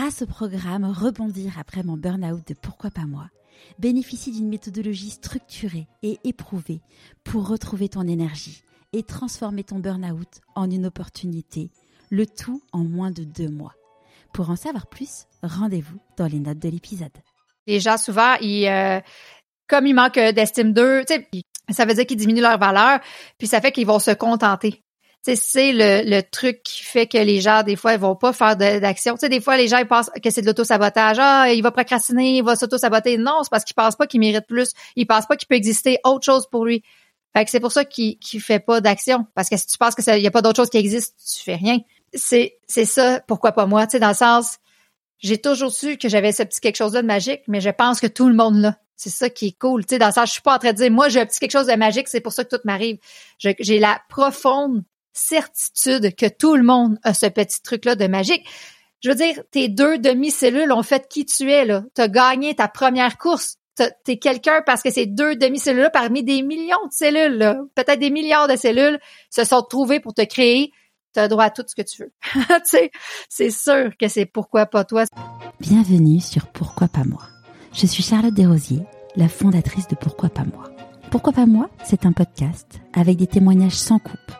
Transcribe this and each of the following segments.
grâce au programme Rebondir après mon burn-out de Pourquoi pas moi, bénéficie d'une méthodologie structurée et éprouvée pour retrouver ton énergie et transformer ton burn-out en une opportunité, le tout en moins de deux mois. Pour en savoir plus, rendez-vous dans les notes de l'épisode. Les gens, souvent, euh, comme ils manquent d'estime d'eux, ça veut dire qu'ils diminuent leur valeur, puis ça fait qu'ils vont se contenter c'est le, le truc qui fait que les gens, des fois, ils vont pas faire d'action. Sais, des fois, les gens, ils pensent que c'est de l'auto-sabotage. Ah, il va procrastiner, il va s'auto-saboter. Non, c'est parce qu'il pense pas qu'il mérite plus. Il pense pas qu'il peut exister autre chose pour lui. Fait que c'est pour ça qu'il qu'il fait pas d'action. Parce que si tu penses qu'il y a pas d'autre chose qui existe, tu fais rien. C'est, c'est ça, pourquoi pas moi? Tu sais, dans le sens, j'ai toujours su que j'avais ce petit quelque chose-là de magique, mais je pense que tout le monde l'a. C'est ça qui est cool. Tu sais, dans le sens, je suis pas en train de dire, moi, j'ai un petit quelque chose de magique, c'est pour ça que tout m'arrive. J'ai la profonde certitude que tout le monde a ce petit truc-là de magique. Je veux dire, tes deux demi-cellules ont fait qui tu es, là. T'as gagné ta première course. T'es quelqu'un parce que ces deux demi-cellules-là, parmi des millions de cellules, peut-être des milliards de cellules, se sont trouvées pour te créer. T'as droit à tout ce que tu veux. c'est sûr que c'est pourquoi pas toi. Bienvenue sur Pourquoi pas moi. Je suis Charlotte Desrosiers, la fondatrice de Pourquoi pas moi. Pourquoi pas moi, c'est un podcast avec des témoignages sans coupe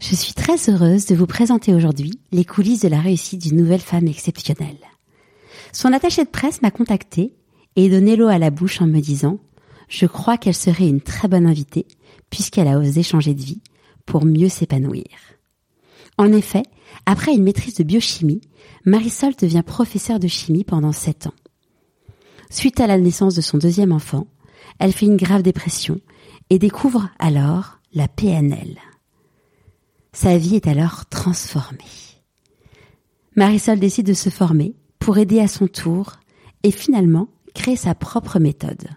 Je suis très heureuse de vous présenter aujourd'hui les coulisses de la réussite d'une nouvelle femme exceptionnelle. Son attaché de presse m'a contacté et donné l'eau à la bouche en me disant Je crois qu'elle serait une très bonne invitée puisqu'elle a osé changer de vie pour mieux s'épanouir. En effet, après une maîtrise de biochimie, Marisol devient professeure de chimie pendant sept ans. Suite à la naissance de son deuxième enfant, elle fait une grave dépression et découvre alors la PNL. Sa vie est alors transformée. Marisol décide de se former pour aider à son tour et finalement créer sa propre méthode.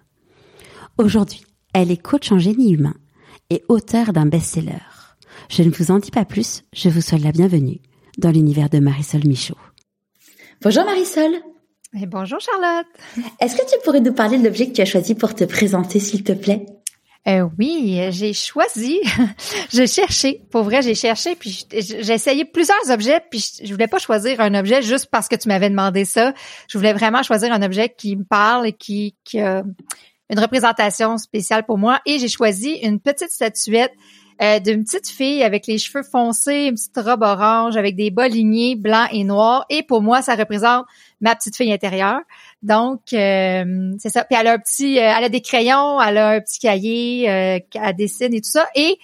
Aujourd'hui, elle est coach en génie humain et auteure d'un best-seller. Je ne vous en dis pas plus, je vous souhaite la bienvenue dans l'univers de Marisol Michaud. Bonjour Marisol. Et bonjour Charlotte. Est-ce que tu pourrais nous parler de l'objet que tu as choisi pour te présenter, s'il te plaît? Euh, oui, j'ai choisi, j'ai cherché, pour vrai, j'ai cherché, puis j'ai essayé plusieurs objets, puis je voulais pas choisir un objet juste parce que tu m'avais demandé ça. Je voulais vraiment choisir un objet qui me parle et qui, qui a une représentation spéciale pour moi. Et j'ai choisi une petite statuette euh, d'une petite fille avec les cheveux foncés, une petite robe orange avec des bas lignés blancs et noirs. Et pour moi, ça représente ma petite fille intérieure. Donc, euh, c'est ça. Puis elle a un petit, euh, elle a des crayons, elle a un petit cahier, euh, elle dessine et tout ça. Et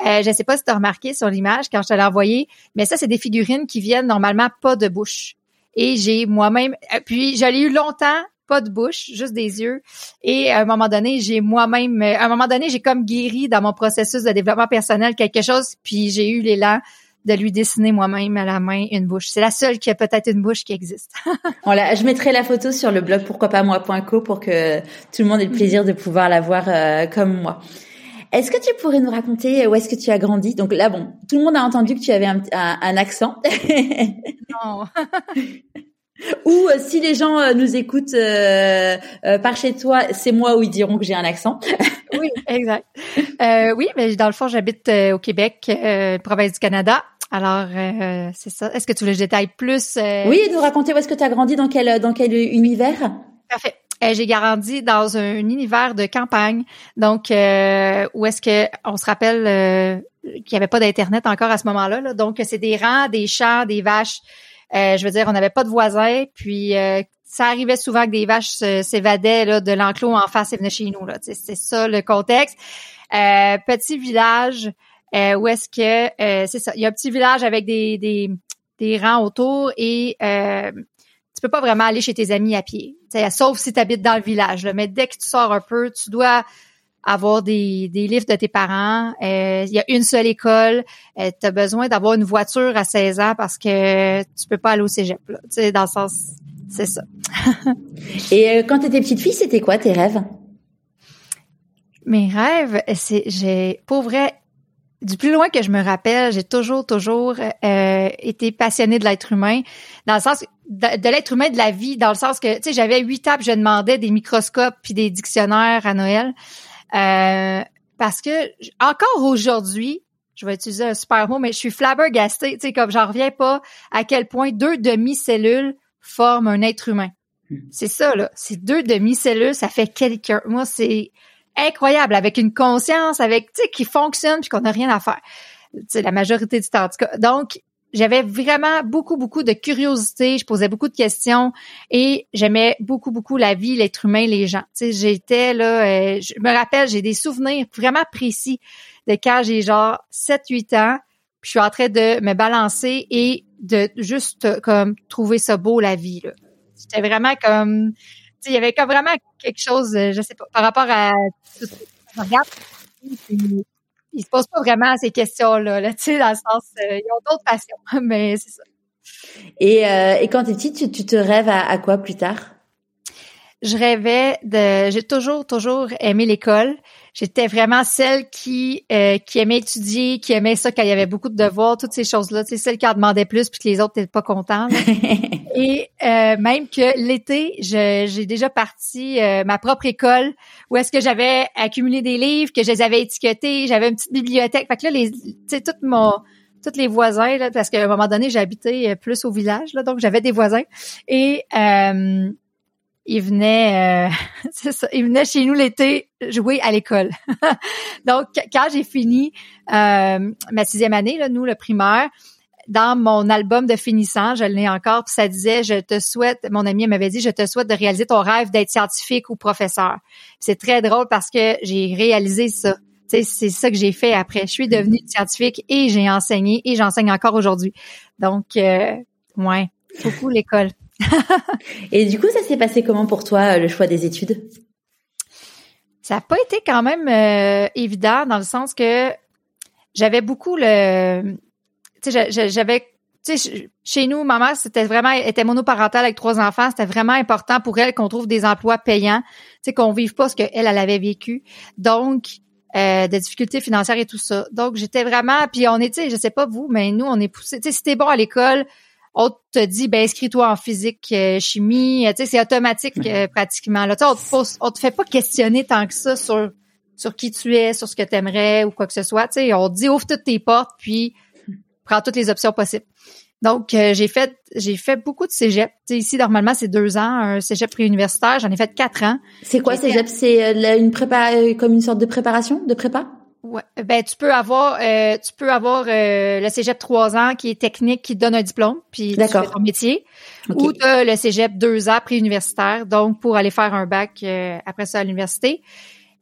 je ne sais pas si tu as remarqué sur l'image quand je te l'ai envoyé, mais ça, c'est des figurines qui viennent normalement pas de bouche. Et j'ai moi-même, puis je l'ai eu longtemps pas de bouche, juste des yeux. Et à un moment donné, j'ai moi-même, à un moment donné, j'ai comme guéri dans mon processus de développement personnel quelque chose, puis j'ai eu l'élan de lui dessiner moi-même à la main une bouche. C'est la seule qui a peut-être une bouche qui existe. voilà, je mettrai la photo sur le blog pourquoi pas moi.co pour que tout le monde ait le plaisir de pouvoir la voir euh, comme moi. Est-ce que tu pourrais nous raconter où est-ce que tu as grandi? Donc là, bon, tout le monde a entendu que tu avais un, un accent. non. Ou euh, si les gens euh, nous écoutent euh, par chez toi, c'est moi où ils diront que j'ai un accent. oui, exact. oui, mais dans le fond, j'habite au Québec, province du Canada. Alors, c'est ça. Est-ce que tu veux que je détaille plus? Oui, nous raconter où est-ce que tu as grandi, dans quel, dans quel univers? Parfait. j'ai grandi dans un, univers de campagne, donc où est-ce que on se rappelle qu'il n'y avait pas d'internet encore à ce moment-là. Là. Donc, c'est des rangs, des champs, des vaches. Euh, je veux dire, on n'avait pas de voisins, puis euh, ça arrivait souvent que des vaches s'évadaient de l'enclos en face et venaient chez nous. C'est ça le contexte. Euh, petit village où est-ce que c'est ça. Il y a un petit village avec des, des, des rangs autour et tu peux pas vraiment aller chez tes amis à pied. sauf si tu habites dans le village. Là. Mais dès que tu sors un peu, tu dois avoir des, des livres de tes parents. Euh, il y a une seule école. Euh, tu as besoin d'avoir une voiture à 16 ans parce que tu peux pas aller au cégep. Là. Tu sais, dans le sens, c'est ça. Et quand tu étais petite fille, c'était quoi tes rêves? Mes rêves, c'est j'ai pour vrai du plus loin que je me rappelle, j'ai toujours toujours euh, été passionnée de l'être humain dans le sens de, l'être humain de la vie dans le sens que tu sais j'avais huit ans je demandais des microscopes puis des dictionnaires à Noël euh, parce que encore aujourd'hui je vais utiliser un super mot mais je suis flabbergastée tu sais comme j'en reviens pas à quel point deux demi-cellules forment un être humain hmm. c'est ça là c'est deux demi-cellules ça fait quelqu'un moi c'est incroyable, avec une conscience, avec, tu sais, qui fonctionne puis qu'on n'a rien à faire. Tu la majorité du temps, en tout cas. Donc, j'avais vraiment beaucoup, beaucoup de curiosité. Je posais beaucoup de questions et j'aimais beaucoup, beaucoup la vie, l'être humain, les gens. Tu sais, j'étais là, euh, je me rappelle, j'ai des souvenirs vraiment précis de quand j'ai genre 7-8 ans, puis je suis en train de me balancer et de juste comme trouver ça beau, la vie. C'était vraiment comme il y avait comme vraiment quelque chose, euh, je sais pas, par rapport à regarde, ils se posent pas vraiment ces questions-là, là, tu sais, dans le sens, euh, ils ont d'autres passions, mais c'est ça. Et, euh, et quand tu es petite, tu, te rêves à, quoi plus tard? Je rêvais de, j'ai toujours, toujours aimé l'école. J'étais vraiment celle qui euh, qui aimait étudier, qui aimait ça quand il y avait beaucoup de devoirs, toutes ces choses-là. C'est celle qui en demandait plus puis que les autres n'étaient pas contents. Et euh, même que l'été, j'ai déjà parti euh, ma propre école où est-ce que j'avais accumulé des livres, que je les avais étiquetés, j'avais une petite bibliothèque. Fait que là, les, tout mon tous les voisins, là, parce qu'à un moment donné, j'habitais plus au village, là, donc j'avais des voisins. Et euh, il venait, euh, ça, il venait chez nous l'été jouer à l'école. Donc, quand j'ai fini euh, ma sixième année, là, nous, le primaire, dans mon album de finissant, je l'ai encore, puis ça disait, je te souhaite, mon ami m'avait dit, je te souhaite de réaliser ton rêve d'être scientifique ou professeur. C'est très drôle parce que j'ai réalisé ça. C'est ça que j'ai fait après. Je suis devenue scientifique et j'ai enseigné et j'enseigne encore aujourd'hui. Donc, euh, ouais, beaucoup l'école. Et du coup, ça s'est passé comment pour toi, le choix des études? Ça n'a pas été quand même euh, évident dans le sens que j'avais beaucoup le... Tu sais, j'avais... Tu sais, chez nous, ma mère, c'était vraiment, était monoparentale avec trois enfants. C'était vraiment important pour elle qu'on trouve des emplois payants. Tu sais, qu'on vive pas ce qu'elle, elle avait vécu. Donc, euh, des difficultés financières et tout ça. Donc, j'étais vraiment... Puis on était, je sais pas vous, mais nous, on est poussé... Tu sais, si t'es bon à l'école, on te dit ben inscris-toi en physique euh, chimie tu sais c'est automatique euh, pratiquement là. Tu on te on te fait pas questionner tant que ça sur sur qui tu es sur ce que tu aimerais ou quoi que ce soit tu sais. On te dit ouvre toutes tes portes puis prends toutes les options possibles. Donc euh, j'ai fait j'ai fait beaucoup de cégep tu sais ici normalement c'est deux ans un cégep préuniversitaire. J'en ai fait quatre ans. C'est quoi cégep? c'est une prépa comme une sorte de préparation de prépa? Ouais, ben tu peux avoir euh, tu peux avoir euh, le cégep trois ans qui est technique qui te donne un diplôme puis tu fais ton métier. Ou tu as le cégep deux ans pré-universitaire donc pour aller faire un bac euh, après ça à l'université.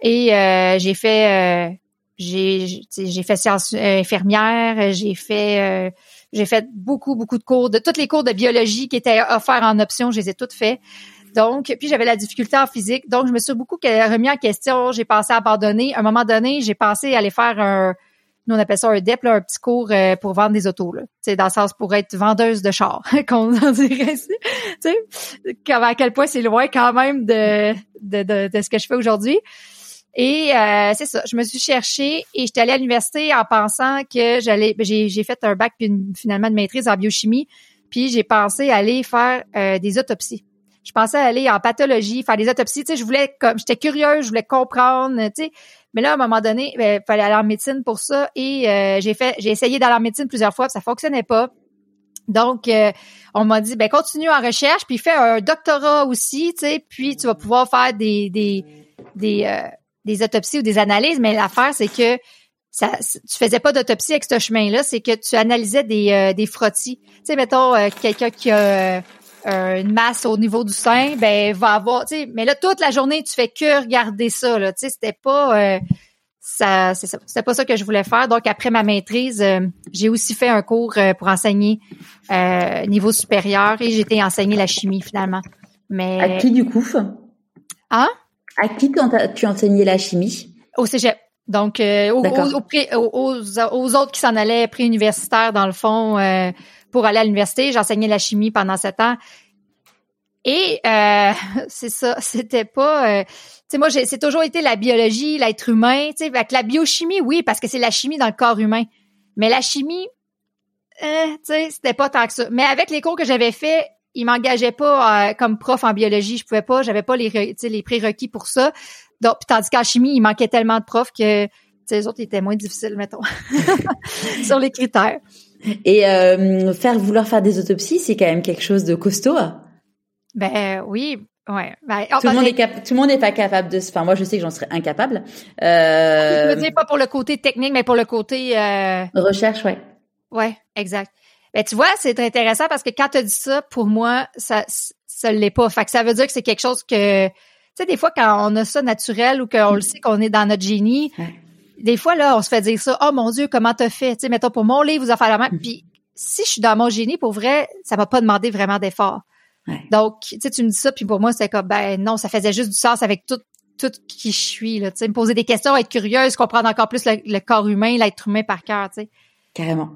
Et j'ai fait j'ai j'ai fait sciences infirmières j'ai fait j'ai fait beaucoup beaucoup de cours de tous les cours de biologie qui étaient offerts en option je les ai toutes fait donc, puis j'avais la difficulté en physique. Donc, je me suis beaucoup remis en question. J'ai pensé à abandonner. À un moment donné, j'ai pensé à aller faire un, nous on appelle ça un DEP, un petit cours euh, pour vendre des autos. Là. sais, dans le sens pour être vendeuse de chars, qu'on dirait. Tu sais, à quel point c'est loin quand même de, de, de, ce que je fais aujourd'hui. Et euh, c'est ça, je me suis cherchée et j'étais allée à l'université en pensant que j'allais, ben, j'ai, j'ai fait un bac puis finalement une maîtrise en biochimie, puis j'ai pensé aller faire euh, des autopsies je pensais aller en pathologie, faire des autopsies. Tu sais, je voulais comme j'étais curieuse, je voulais comprendre. Tu sais, mais là à un moment donné, il ben, fallait aller en médecine pour ça et euh, j'ai fait, j'ai essayé d'aller en médecine plusieurs fois, puis ça fonctionnait pas. Donc, euh, on m'a dit, ben continue en recherche, puis fais un doctorat aussi, tu sais, puis tu vas pouvoir faire des des des, euh, des autopsies ou des analyses. Mais l'affaire, c'est que ça, tu faisais pas d'autopsie avec ce chemin-là, c'est que tu analysais des, des frottis. Tu sais, mettons, quelqu'un qui a euh, une masse au niveau du sein, ben va avoir, tu sais, mais là toute la journée tu fais que regarder ça là, tu sais, c'était pas euh, ça, c'est ça, c'était pas ça que je voulais faire. Donc après ma maîtrise, euh, j'ai aussi fait un cours pour enseigner niveau supérieur et j'étais enseigner la chimie finalement. Mais à qui du coup? Hein? À qui tu enseignais la chimie? Au cégep. Donc aux, aux, autres qui s'en allaient pré-universitaire dans le fond pour aller à l'université. J'enseignais la chimie pendant sept ans. Et euh, c'est ça, c'était pas. Euh, tu sais, moi, c'est toujours été la biologie, l'être humain. Tu sais, avec la biochimie, oui, parce que c'est la chimie dans le corps humain. Mais la chimie, euh, tu sais, c'était pas tant que ça. Mais avec les cours que j'avais fait, ils m'engageaient pas euh, comme prof en biologie. Je pouvais pas, j'avais pas les, les prérequis pour ça. Donc, tandis qu'en chimie, il manquait tellement de profs que les autres étaient moins difficiles, mettons, sur les critères. Et euh, faire vouloir faire des autopsies, c'est quand même quelque chose de costaud. Ben oui, ouais. Ben, tout, le monde est tout le monde n'est pas capable de. Enfin, moi, je sais que j'en serais incapable. Euh... Je veux dire pas pour le côté technique, mais pour le côté euh... recherche, ouais. Ouais, exact. Ben tu vois, c'est très intéressant parce que quand tu as dit ça, pour moi, ça ça l'est pas. Fait que ça veut dire que c'est quelque chose que tu sais des fois quand on a ça naturel ou qu'on le sait qu'on est dans notre génie, des fois là, on se fait dire ça, "Oh mon dieu, comment t'as fait?" Tu sais mettons pour mon livre, vous en faire la main. Puis si je suis dans mon génie pour vrai, ça m'a pas demandé vraiment d'effort. Donc, tu sais, tu me dis ça, puis pour moi, c'est comme, ben non, ça faisait juste du sens avec tout, tout qui je suis, là, tu sais, me poser des questions, être curieuse, comprendre encore plus le, corps humain, l'être humain par cœur, tu sais. Carrément.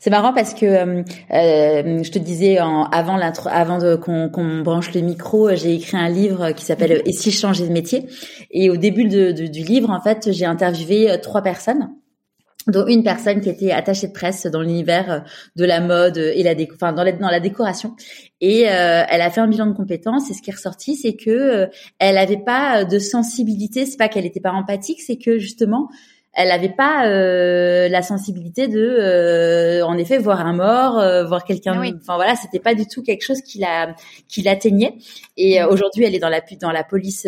C'est marrant parce que euh, euh je te disais en, avant l'intro, avant de, qu'on, qu'on branche le micro, j'ai écrit un livre qui s'appelle Et si je changeais de métier? Et au début de, du livre, en fait, j'ai interviewé euh, trois personnes dont une personne qui était attachée de presse dans l'univers euh, de la mode et la déco, enfin dans la, dans la décoration. Et euh, elle a fait un bilan de compétences. Et ce qui est ressorti, c'est que euh, elle n'avait pas de sensibilité. C'est pas qu'elle n'était pas empathique, c'est que justement elle n'avait pas euh, la sensibilité de, euh, en effet, voir un mort, euh, voir quelqu'un. Ah enfin voilà, c'était pas du tout quelque chose qui la qui l'atteignait. Et mm. aujourd'hui, elle est dans la dans la police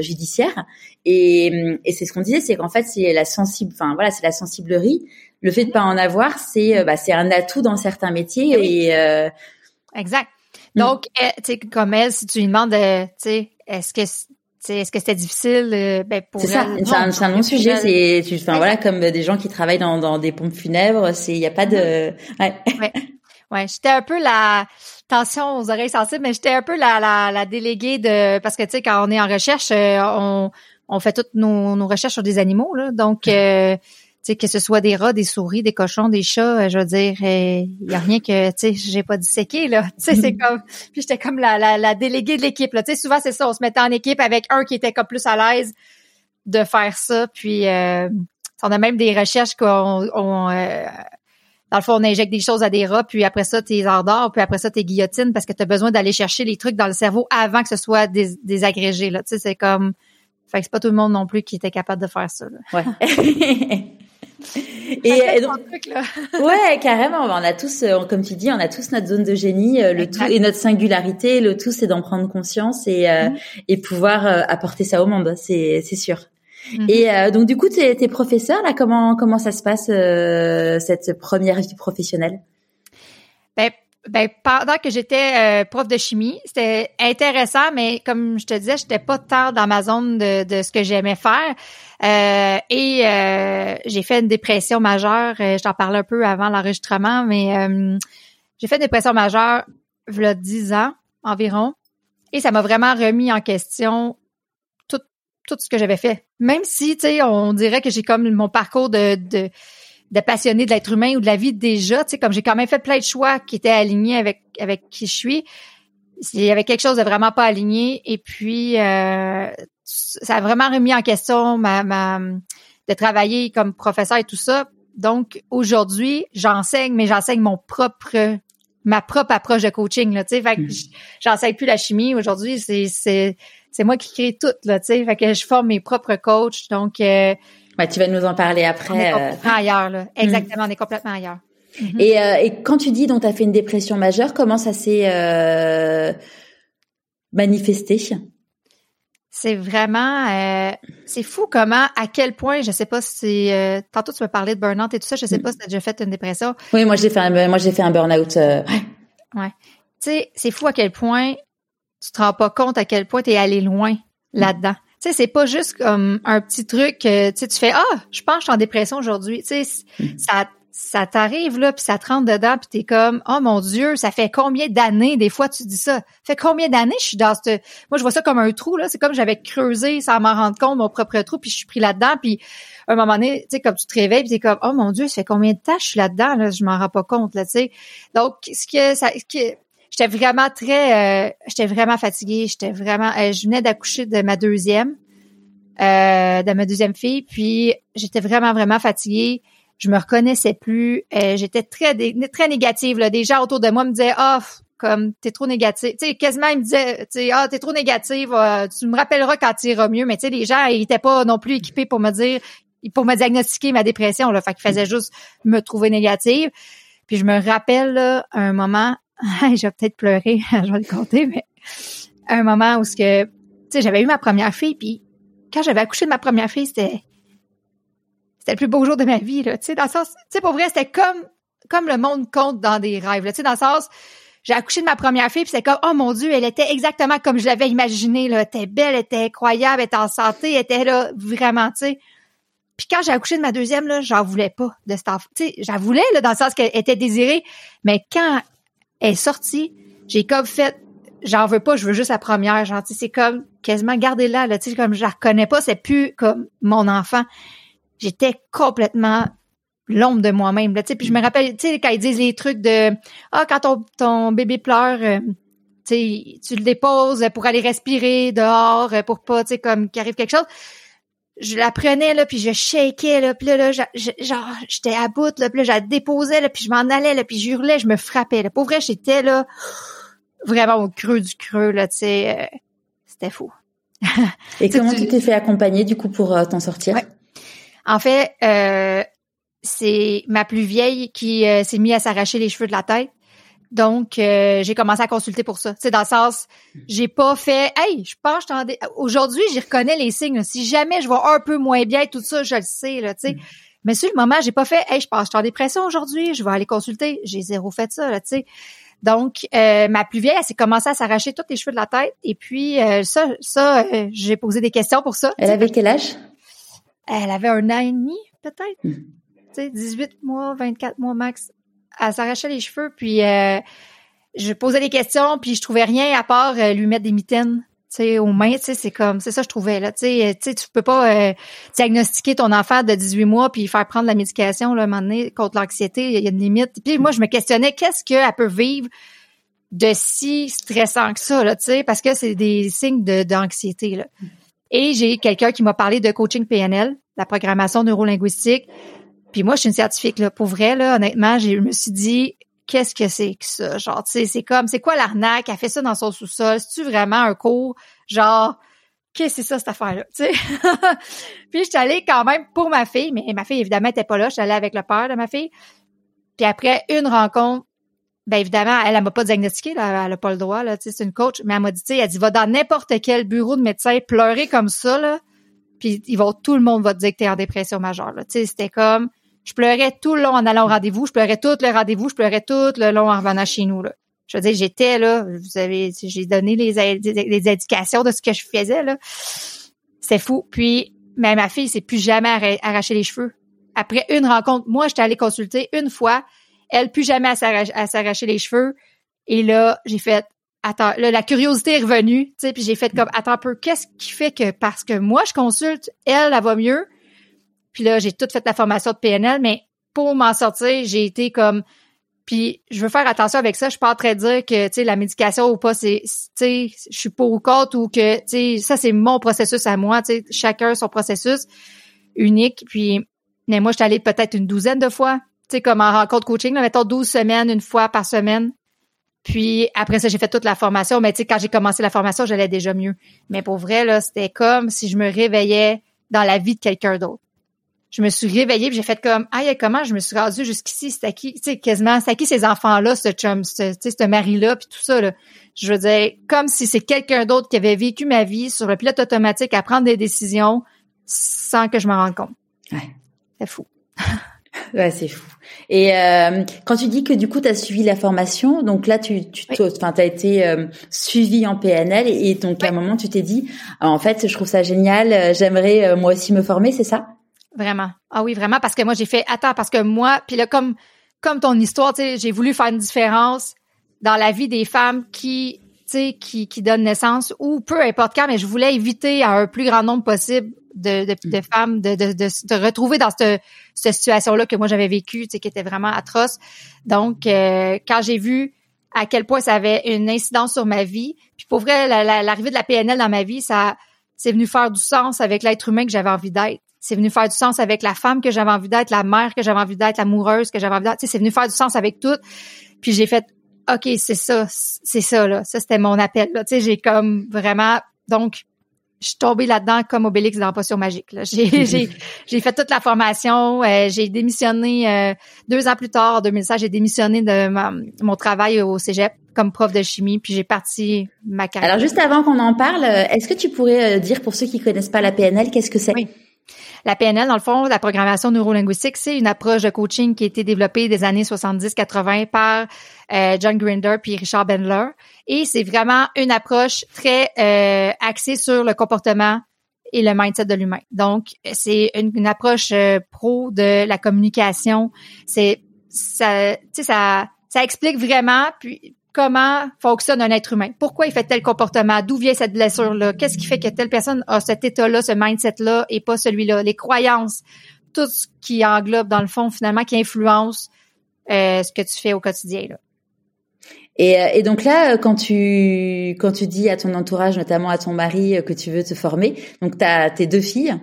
judiciaire. Et, et c'est ce qu'on disait, c'est qu'en fait, c'est la sensible. Enfin voilà, c'est la sensiblerie. Le fait de pas en avoir, c'est bah, c'est un atout dans certains métiers. Eh et, exact. Mm. Donc, eh, tu sais, comme elle, si tu lui demandes, tu sais, est-ce que est-ce que c'était difficile euh, ben pour C'est ça, c'est un, non sujet. C'est, enfin voilà, comme des gens qui travaillent dans, dans des pompes funèbres, c'est, il y a pas de, mm-hmm. ouais. ouais. Ouais, j'étais un peu la tension aux oreilles sensibles, mais j'étais un peu la, la, la déléguée de parce que tu sais quand on est en recherche, euh, on, on fait toutes nos, nos recherches sur des animaux là, donc euh, sais, que ce soit des rats, des souris, des cochons, des chats, euh, je veux dire, il euh, y a rien que, tu sais, j'ai pas disséqué, là. Tu sais, c'est comme, puis j'étais comme la, la, la déléguée de l'équipe, là. Tu sais, souvent, c'est ça, on se mettait en équipe avec un qui était comme plus à l'aise de faire ça, puis euh, on a même des recherches qu'on, on, dans le fond, on injecte des choses à des rats, puis après ça, t'es endors, puis après ça, t'es guillotine parce que tu as besoin d'aller chercher les trucs dans le cerveau avant que ce soit des, désagrégé, là. Tu sais, c'est comme... Fait que c'est pas tout le monde non plus qui était capable de faire ça. Là. Ouais. et, donc, ouais, carrément. On a tous, euh, comme tu dis, on a tous notre zone de génie. Euh, le tout et notre singularité. Le tout, c'est d'en prendre conscience et euh, mm-hmm. et pouvoir apporter ça au monde. C'est c'est sûr. Mm-hmm. Et donc du coup, tes, tes professeurs là, comment comment ça se passe cette première vie professionnelle? Ben, ben pendant que j'étais prof de chimie, c'était intéressant, mais comme je te disais, j'étais pas tant dans ma zone de, de ce que j'aimais faire. Euh, et euh, j'ai fait une dépression majeure. Euh, je t'en parlais un peu avant l'enregistrement, mais j'ai fait une dépression majeure il y a 10 ans environ. Et ça m'a vraiment remis en question tout, tout ce que j'avais fait. Même si, tu sais, on dirait que j'ai comme mon parcours de, de, de passionné de l'être humain ou de la vie déjà, tu sais, comme j'ai quand même fait plein de choix qui étaient alignés avec, avec qui je suis. Il y avait quelque chose de vraiment pas aligné. Et puis, euh, ça a vraiment remis en question ma, ma de travailler comme professeur et tout ça. Donc aujourd'hui, j'enseigne, mais j'enseigne mon propre ma propre approche de coaching là, tu sais, fait que mm-hmm. j'enseigne plus la chimie aujourd'hui, c'est c'est c'est moi qui crée tout là, tu sais, fait que je forme mes propres coachs. Donc euh, tu vas nous en parler après. On est euh. complètement ailleurs là. Exactement, on est complètement ailleurs. Mm-hmm. Et, euh, et quand tu dis donc tu as fait une dépression majeure, comment ça s'est euh, manifesté? C'est vraiment, euh, c'est fou comment, à quel point, je sais pas si, euh, tantôt tu me parlais de burn-out et tout ça, je sais mm. pas si tu as déjà fait une dépression. Oui, moi j'ai fait un, moi j'ai fait un burn-out. Euh, ouais. Tu sais, c'est fou à quel point tu te rends pas compte à quel point tu es allé loin là-dedans. Tu sais, c'est pas juste comme un petit truc, tu sais, tu fais ah, je pense que je suis en dépression aujourd'hui. Tu sais, mm. ça ça t'arrive là, puis ça te rentre dedans, puis t'es comme oh mon dieu, ça fait combien d'années Des fois tu dis ça, fait combien d'années je suis dans ce, moi je vois ça comme un trou là, c'est comme j'avais creusé sans m'en rendre compte mon propre trou, puis je suis pris là-dedans, puis à un moment donné, tu sais comme tu te réveilles, puis t'es comme oh mon dieu, ça fait combien de temps je suis là-dedans là, je m'en rends pas compte là, tu sais. Donc ce que ça, ce j'étais vraiment très, euh, j'étais vraiment fatiguée. J'étais vraiment, euh, je venais d'accoucher de ma deuxième, euh, de ma deuxième fille, puis j'étais vraiment vraiment fatiguée. Je me reconnaissais plus. j'étais très très négative. Là. Des gens autour de moi me disaient, ah, comme t'es trop négative. Tu sais, quasiment ils me disaient, tu ah, t'es trop négative. tu me rappelleras quand tu iras mieux. Mais tu sais, les gens, ils étaient pas non plus équipés pour me dire, pour me diagnostiquer ma dépression. Là, fait qu'ils faisaient juste me trouver négative. Puis je me rappelle là, un moment, je vais peut-être pleurer, je vais le compter, mais un moment où ce que, tu sais, j'avais eu ma première fille, puis quand j'avais accouché de ma première fille, c'était c'était le plus beau jour de ma vie, là. Tu sais, dans le sens, tu sais, pour vrai, c'était comme comme le monde compte dans des rêves, Tu sais, dans le sens, j'ai accouché de ma première fille, puis c'était comme, oh mon Dieu, elle était exactement comme je l'avais imaginé, là. Elle était belle, elle était incroyable, elle était en santé, elle était là, vraiment, tu sais. Puis quand j'ai accouché de ma deuxième, là, j'en voulais pas de cette enfant. Tu sais, j'en voulais, là, dans le sens qu'elle était désirée. Mais quand elle est sortie, j'ai comme fait, j'en veux pas, je veux juste la première. Genre, c'est comme quasiment garder là, là, tu sais, comme je la reconnais pas, c'est plus comme mon enfant. J'étais complètement l'ombre de moi-même. Là, puis je me rappelle, tu sais, quand ils disent les trucs de Ah, quand ton, ton bébé pleure, euh, tu le déposes pour aller respirer dehors, pour pas, tu sais, comme qu'il arrive quelque chose je la prenais là puis je shakeais là puis là, là genre j'étais à bout là puis là je la déposais là puis je m'en allais là puis je hurlais je me frappais là. Pour vrai j'étais là vraiment au creux du creux là tu sais euh, c'était fou. Et comment tu t'es fait accompagner du coup pour euh, t'en sortir? En fait euh, c'est ma plus vieille qui s'est mis à s'arracher les cheveux de la tête donc, euh, j'ai commencé à consulter pour ça. C'est dans le sens, j'ai pas fait, hey, je pense, je aujourd'hui, j'y reconnais les signes. Si jamais je vois un peu moins bien, tout ça, je le sais, là, tu sais. Mm. Mais sur le moment, j'ai pas fait, hey, je pense, je suis en dépression aujourd'hui, je vais aller consulter. J'ai zéro fait ça, là, tu sais. Donc, euh, ma plus vieille, elle s'est commencée à s'arracher tous les cheveux de la tête. Et puis, euh, ça, ça, j'ai posé des questions pour ça. Elle avait quel âge? Elle avait un an et demi, peut-être? Mm. Tu sais, 18 mois, 24 mois max elle s'arrachait les cheveux, puis euh, je posais des questions, puis je trouvais rien à part euh, lui mettre des mitaines tu sais, aux mains, tu sais, c'est comme, c'est ça je trouvais, là, tu sais, tu peux pas euh, diagnostiquer ton enfant de 18 mois puis faire prendre la médication, là, un moment donné, contre l'anxiété, il y a une limite. Puis moi, je me questionnais, qu'est-ce qu'elle peut vivre de si stressant que ça, là, tu sais, parce que c'est des signes de, d'anxiété, là. Et j'ai quelqu'un qui m'a parlé de coaching PNL, la programmation neurolinguistique, puis moi, je suis une scientifique, là. Pour vrai, là, honnêtement, je me suis dit, qu'est-ce que c'est que ça? Genre, tu sais, c'est comme, c'est quoi l'arnaque? Elle fait ça dans son sous-sol. C'est-tu vraiment un cours? Genre, qu'est-ce que c'est ça, cette affaire-là? Tu sais? puis je suis allée quand même pour ma fille, mais ma fille, évidemment, était pas là. Je suis allée avec le père de ma fille. Puis après une rencontre, ben évidemment, elle, elle m'a pas diagnostiqué, là, elle a pas le droit, là, tu c'est une coach, mais elle m'a dit, tu elle dit, va dans n'importe quel bureau de médecin pleurer comme ça, là, puis ils vont, tout le monde va te dire que t'es en dépression majeure, là. Tu c'était comme, je pleurais tout le long en allant au rendez-vous, je pleurais tout le rendez-vous, je pleurais tout le long en revenant chez nous. Là. Je veux dire, j'étais là, vous avez, j'ai donné les, les indications de ce que je faisais là. C'est fou. Puis, mais ma fille s'est plus jamais arraché les cheveux. Après une rencontre, moi, j'étais allée consulter une fois, elle plus jamais à s'arracher les cheveux. Et là, j'ai fait, attends, là, la curiosité est revenue, tu puis j'ai fait comme, attends un peu, qu'est-ce qui fait que parce que moi, je consulte, elle, elle va mieux, puis là, j'ai tout fait la formation de PNL, mais pour m'en sortir, j'ai été comme puis je veux faire attention avec ça, je suis pas en train de dire que tu la médication ou pas c'est tu sais je suis pour ou contre ou que tu ça c'est mon processus à moi, tu sais chacun son processus unique. Puis mais moi je suis allée peut-être une douzaine de fois, tu sais comme en rencontre coaching, là, mettons 12 semaines une fois par semaine. Puis après ça, j'ai fait toute la formation, mais tu sais quand j'ai commencé la formation, j'allais déjà mieux. Mais pour vrai là, c'était comme si je me réveillais dans la vie de quelqu'un d'autre. Je me suis réveillée puis j'ai fait comme ah comment je me suis rendue jusqu'ici? C'est à qui tu sais quasiment c'est à qui ces enfants là ce chum ce, ce mari là puis tout ça là? Je veux dire comme si c'est quelqu'un d'autre qui avait vécu ma vie sur le pilote automatique à prendre des décisions sans que je m'en rende compte. Ouais. C'est fou ouais c'est fou. Et euh, quand tu dis que du coup tu as suivi la formation donc là tu tu enfin tu as été euh, suivi en PNL et, donc à un moment tu t'es dit en fait je trouve ça génial euh, j'aimerais euh, moi aussi me former c'est ça? Vraiment. Ah oui, vraiment, parce que moi, j'ai fait, attends, parce que moi, puis là, comme, comme ton histoire, tu sais, j'ai voulu faire une différence dans la vie des femmes qui, qui, qui donnent naissance ou peu importe quand, mais je voulais éviter à un plus grand nombre possible de, de, de femmes de, de, de, se retrouver dans cette, cette situation-là que moi j'avais vécue, tu sais, qui était vraiment atroce. Donc, euh, quand j'ai vu à quel point ça avait une incidence sur ma vie. Puis pour vrai, l'arrivée de la PNL dans ma vie, ça c'est venu faire du sens avec l'être humain que j'avais envie d'être. C'est venu faire du sens avec la femme que j'avais envie d'être, la mère que j'avais envie d'être, l'amoureuse que j'avais envie d'être. C'est venu faire du sens avec tout. Puis j'ai fait, OK, c'est ça, c'est ça, là. Ça, c'était mon appel, là. Tu sais, j'ai comme vraiment, donc, je suis tombée là-dedans comme Obélix dans Potion Magique. J'ai, j'ai, j'ai fait toute la formation. Euh, j'ai démissionné euh, deux ans plus tard, en 2016, j'ai démissionné de mon travail au cégep comme prof de chimie, puis j'ai parti ma carrière. Alors, juste avant qu'on en parle, est-ce que tu pourrais euh, dire pour ceux qui connaissent pas la PNL, qu'est-ce que c'est? Oui. La PNL, dans le fond, la programmation neurolinguistique, c'est une approche de coaching qui a été développée des années 70-80 par euh, John Grinder puis Richard Bendler. Et c'est vraiment une approche très euh, axée sur le comportement et le mindset de l'humain. Donc, c'est une, approche euh, pro de la communication. C'est ça, ça, ça explique vraiment puis comment fonctionne un être humain. Pourquoi il fait tel comportement? D'où vient cette blessure-là? Qu'est-ce qui fait que telle personne a cet état-là, ce mindset-là et pas celui-là? Les croyances, tout ce qui englobe dans le fond finalement, qui influence ce que tu fais au quotidien. Là. Et, euh, et, donc là, quand tu quand tu dis à ton entourage, notamment à ton mari, euh, que tu veux te former, donc tu as tes deux filles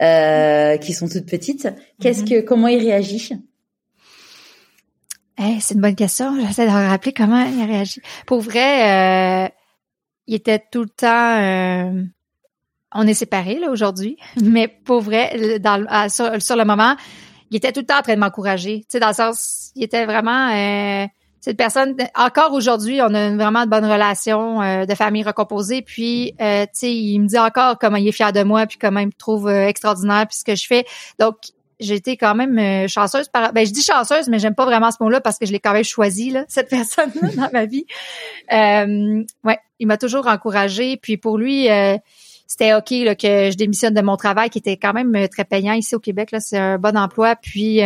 euh, qui sont toutes petites. Qu'est-ce mm-hmm. que comment ils réagissent? Eh, c'est une bonne question. J'essaie de rappeler comment il a réagi. Pour vrai, euh, il était tout le temps. Euh, on est séparés là aujourd'hui, mais pour vrai, dans, sur, le moment, il était tout le temps en train de m'encourager. Tu sais, dans le sens, il était vraiment. Euh, cette personne. Encore aujourd'hui, on a une vraiment de bonne relation euh, de famille recomposée. Puis, tu sais, il me dit encore comment il est fier de moi, puis comment il me trouve extraordinaire, puis ce que je fais. Donc, j'ai été quand même euh, chanceuse par ben je dis chanceuse mais j'aime pas vraiment ce mot-là parce que je l'ai quand même choisi là cette personne là dans ma vie. Euh, ouais, il m'a toujours encouragée puis pour lui euh, c'était OK là, que je démissionne de mon travail qui était quand même euh, très payant ici au Québec là, c'est un bon emploi puis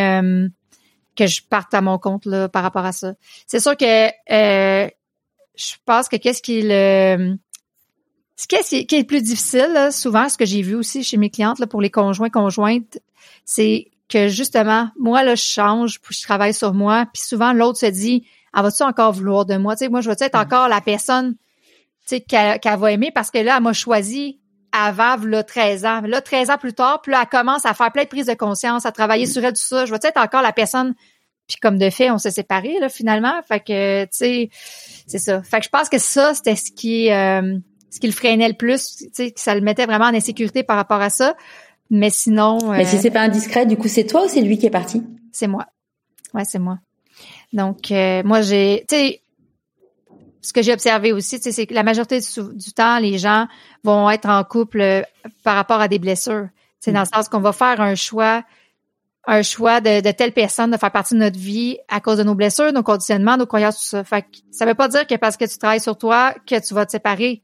que je parte à mon compte là par rapport à ça. C'est sûr que je pense que qu'est-ce qui le ce qui est, qui est le plus difficile, là, souvent, ce que j'ai vu aussi chez mes clientes là, pour les conjoints conjointes, c'est que justement, moi, là, je change, puis je travaille sur moi, puis souvent, l'autre se dit, ah, vas-tu encore vouloir de moi? Tu sais, moi, je veux être encore la personne tu sais, qu'elle va aimer parce que là, elle m'a choisi avant, là, 13 ans. Là, 13 ans plus tard, puis là, elle commence à faire plein de prises de conscience, à travailler sur elle, tout ça. Je veux être encore la personne puis comme de fait, on s'est séparés, là, finalement. Fait que, tu sais, c'est ça. Fait que je pense que ça, c'était ce qui... Euh, ce qui le freinait le plus, tu sais, que ça le mettait vraiment en insécurité par rapport à ça. Mais sinon. Mais si euh, c'est pas indiscret, du coup, c'est toi ou c'est lui qui est parti? C'est moi. Ouais, c'est moi. Donc, euh, moi, j'ai, tu sais, ce que j'ai observé aussi, c'est que la majorité du, temps, les gens vont être en couple euh, par rapport à des blessures. C'est dans le sens qu'on va faire un choix, un choix de, de, telle personne de faire partie de notre vie à cause de nos blessures, nos conditionnements, nos croyances, tout ça. Fait que ça veut pas dire que parce que tu travailles sur toi que tu vas te séparer.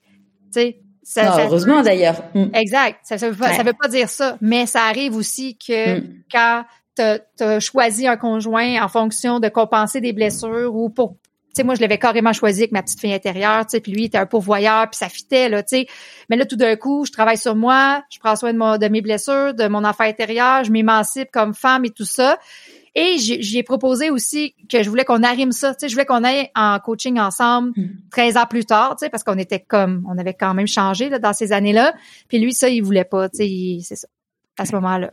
Sais, heureusement d'ailleurs. Mm. Exact. Ça, ça, veut pas, ça veut pas dire ça, mais ça arrive aussi que mm. quand tu as choisi un conjoint en fonction de compenser des blessures ou pour sais moi je l'avais carrément choisi avec ma petite fille intérieure, tu sais puis lui il était un pourvoyeur puis ça fitait là, tu sais. Mais là tout d'un coup, je travaille sur moi, je prends soin de, mon, de mes blessures, de mon enfant intérieur, je m'émancipe comme femme et tout ça. Et j'ai proposé aussi que je voulais qu'on arrime ça, tu sais, je voulais qu'on aille en coaching ensemble 13 hmm. ans plus tard, tu sais, parce qu'on était comme, on avait quand même changé là, dans ces années-là. Puis lui, ça, il voulait pas, tu sais, c'est ça, à ce moment-là.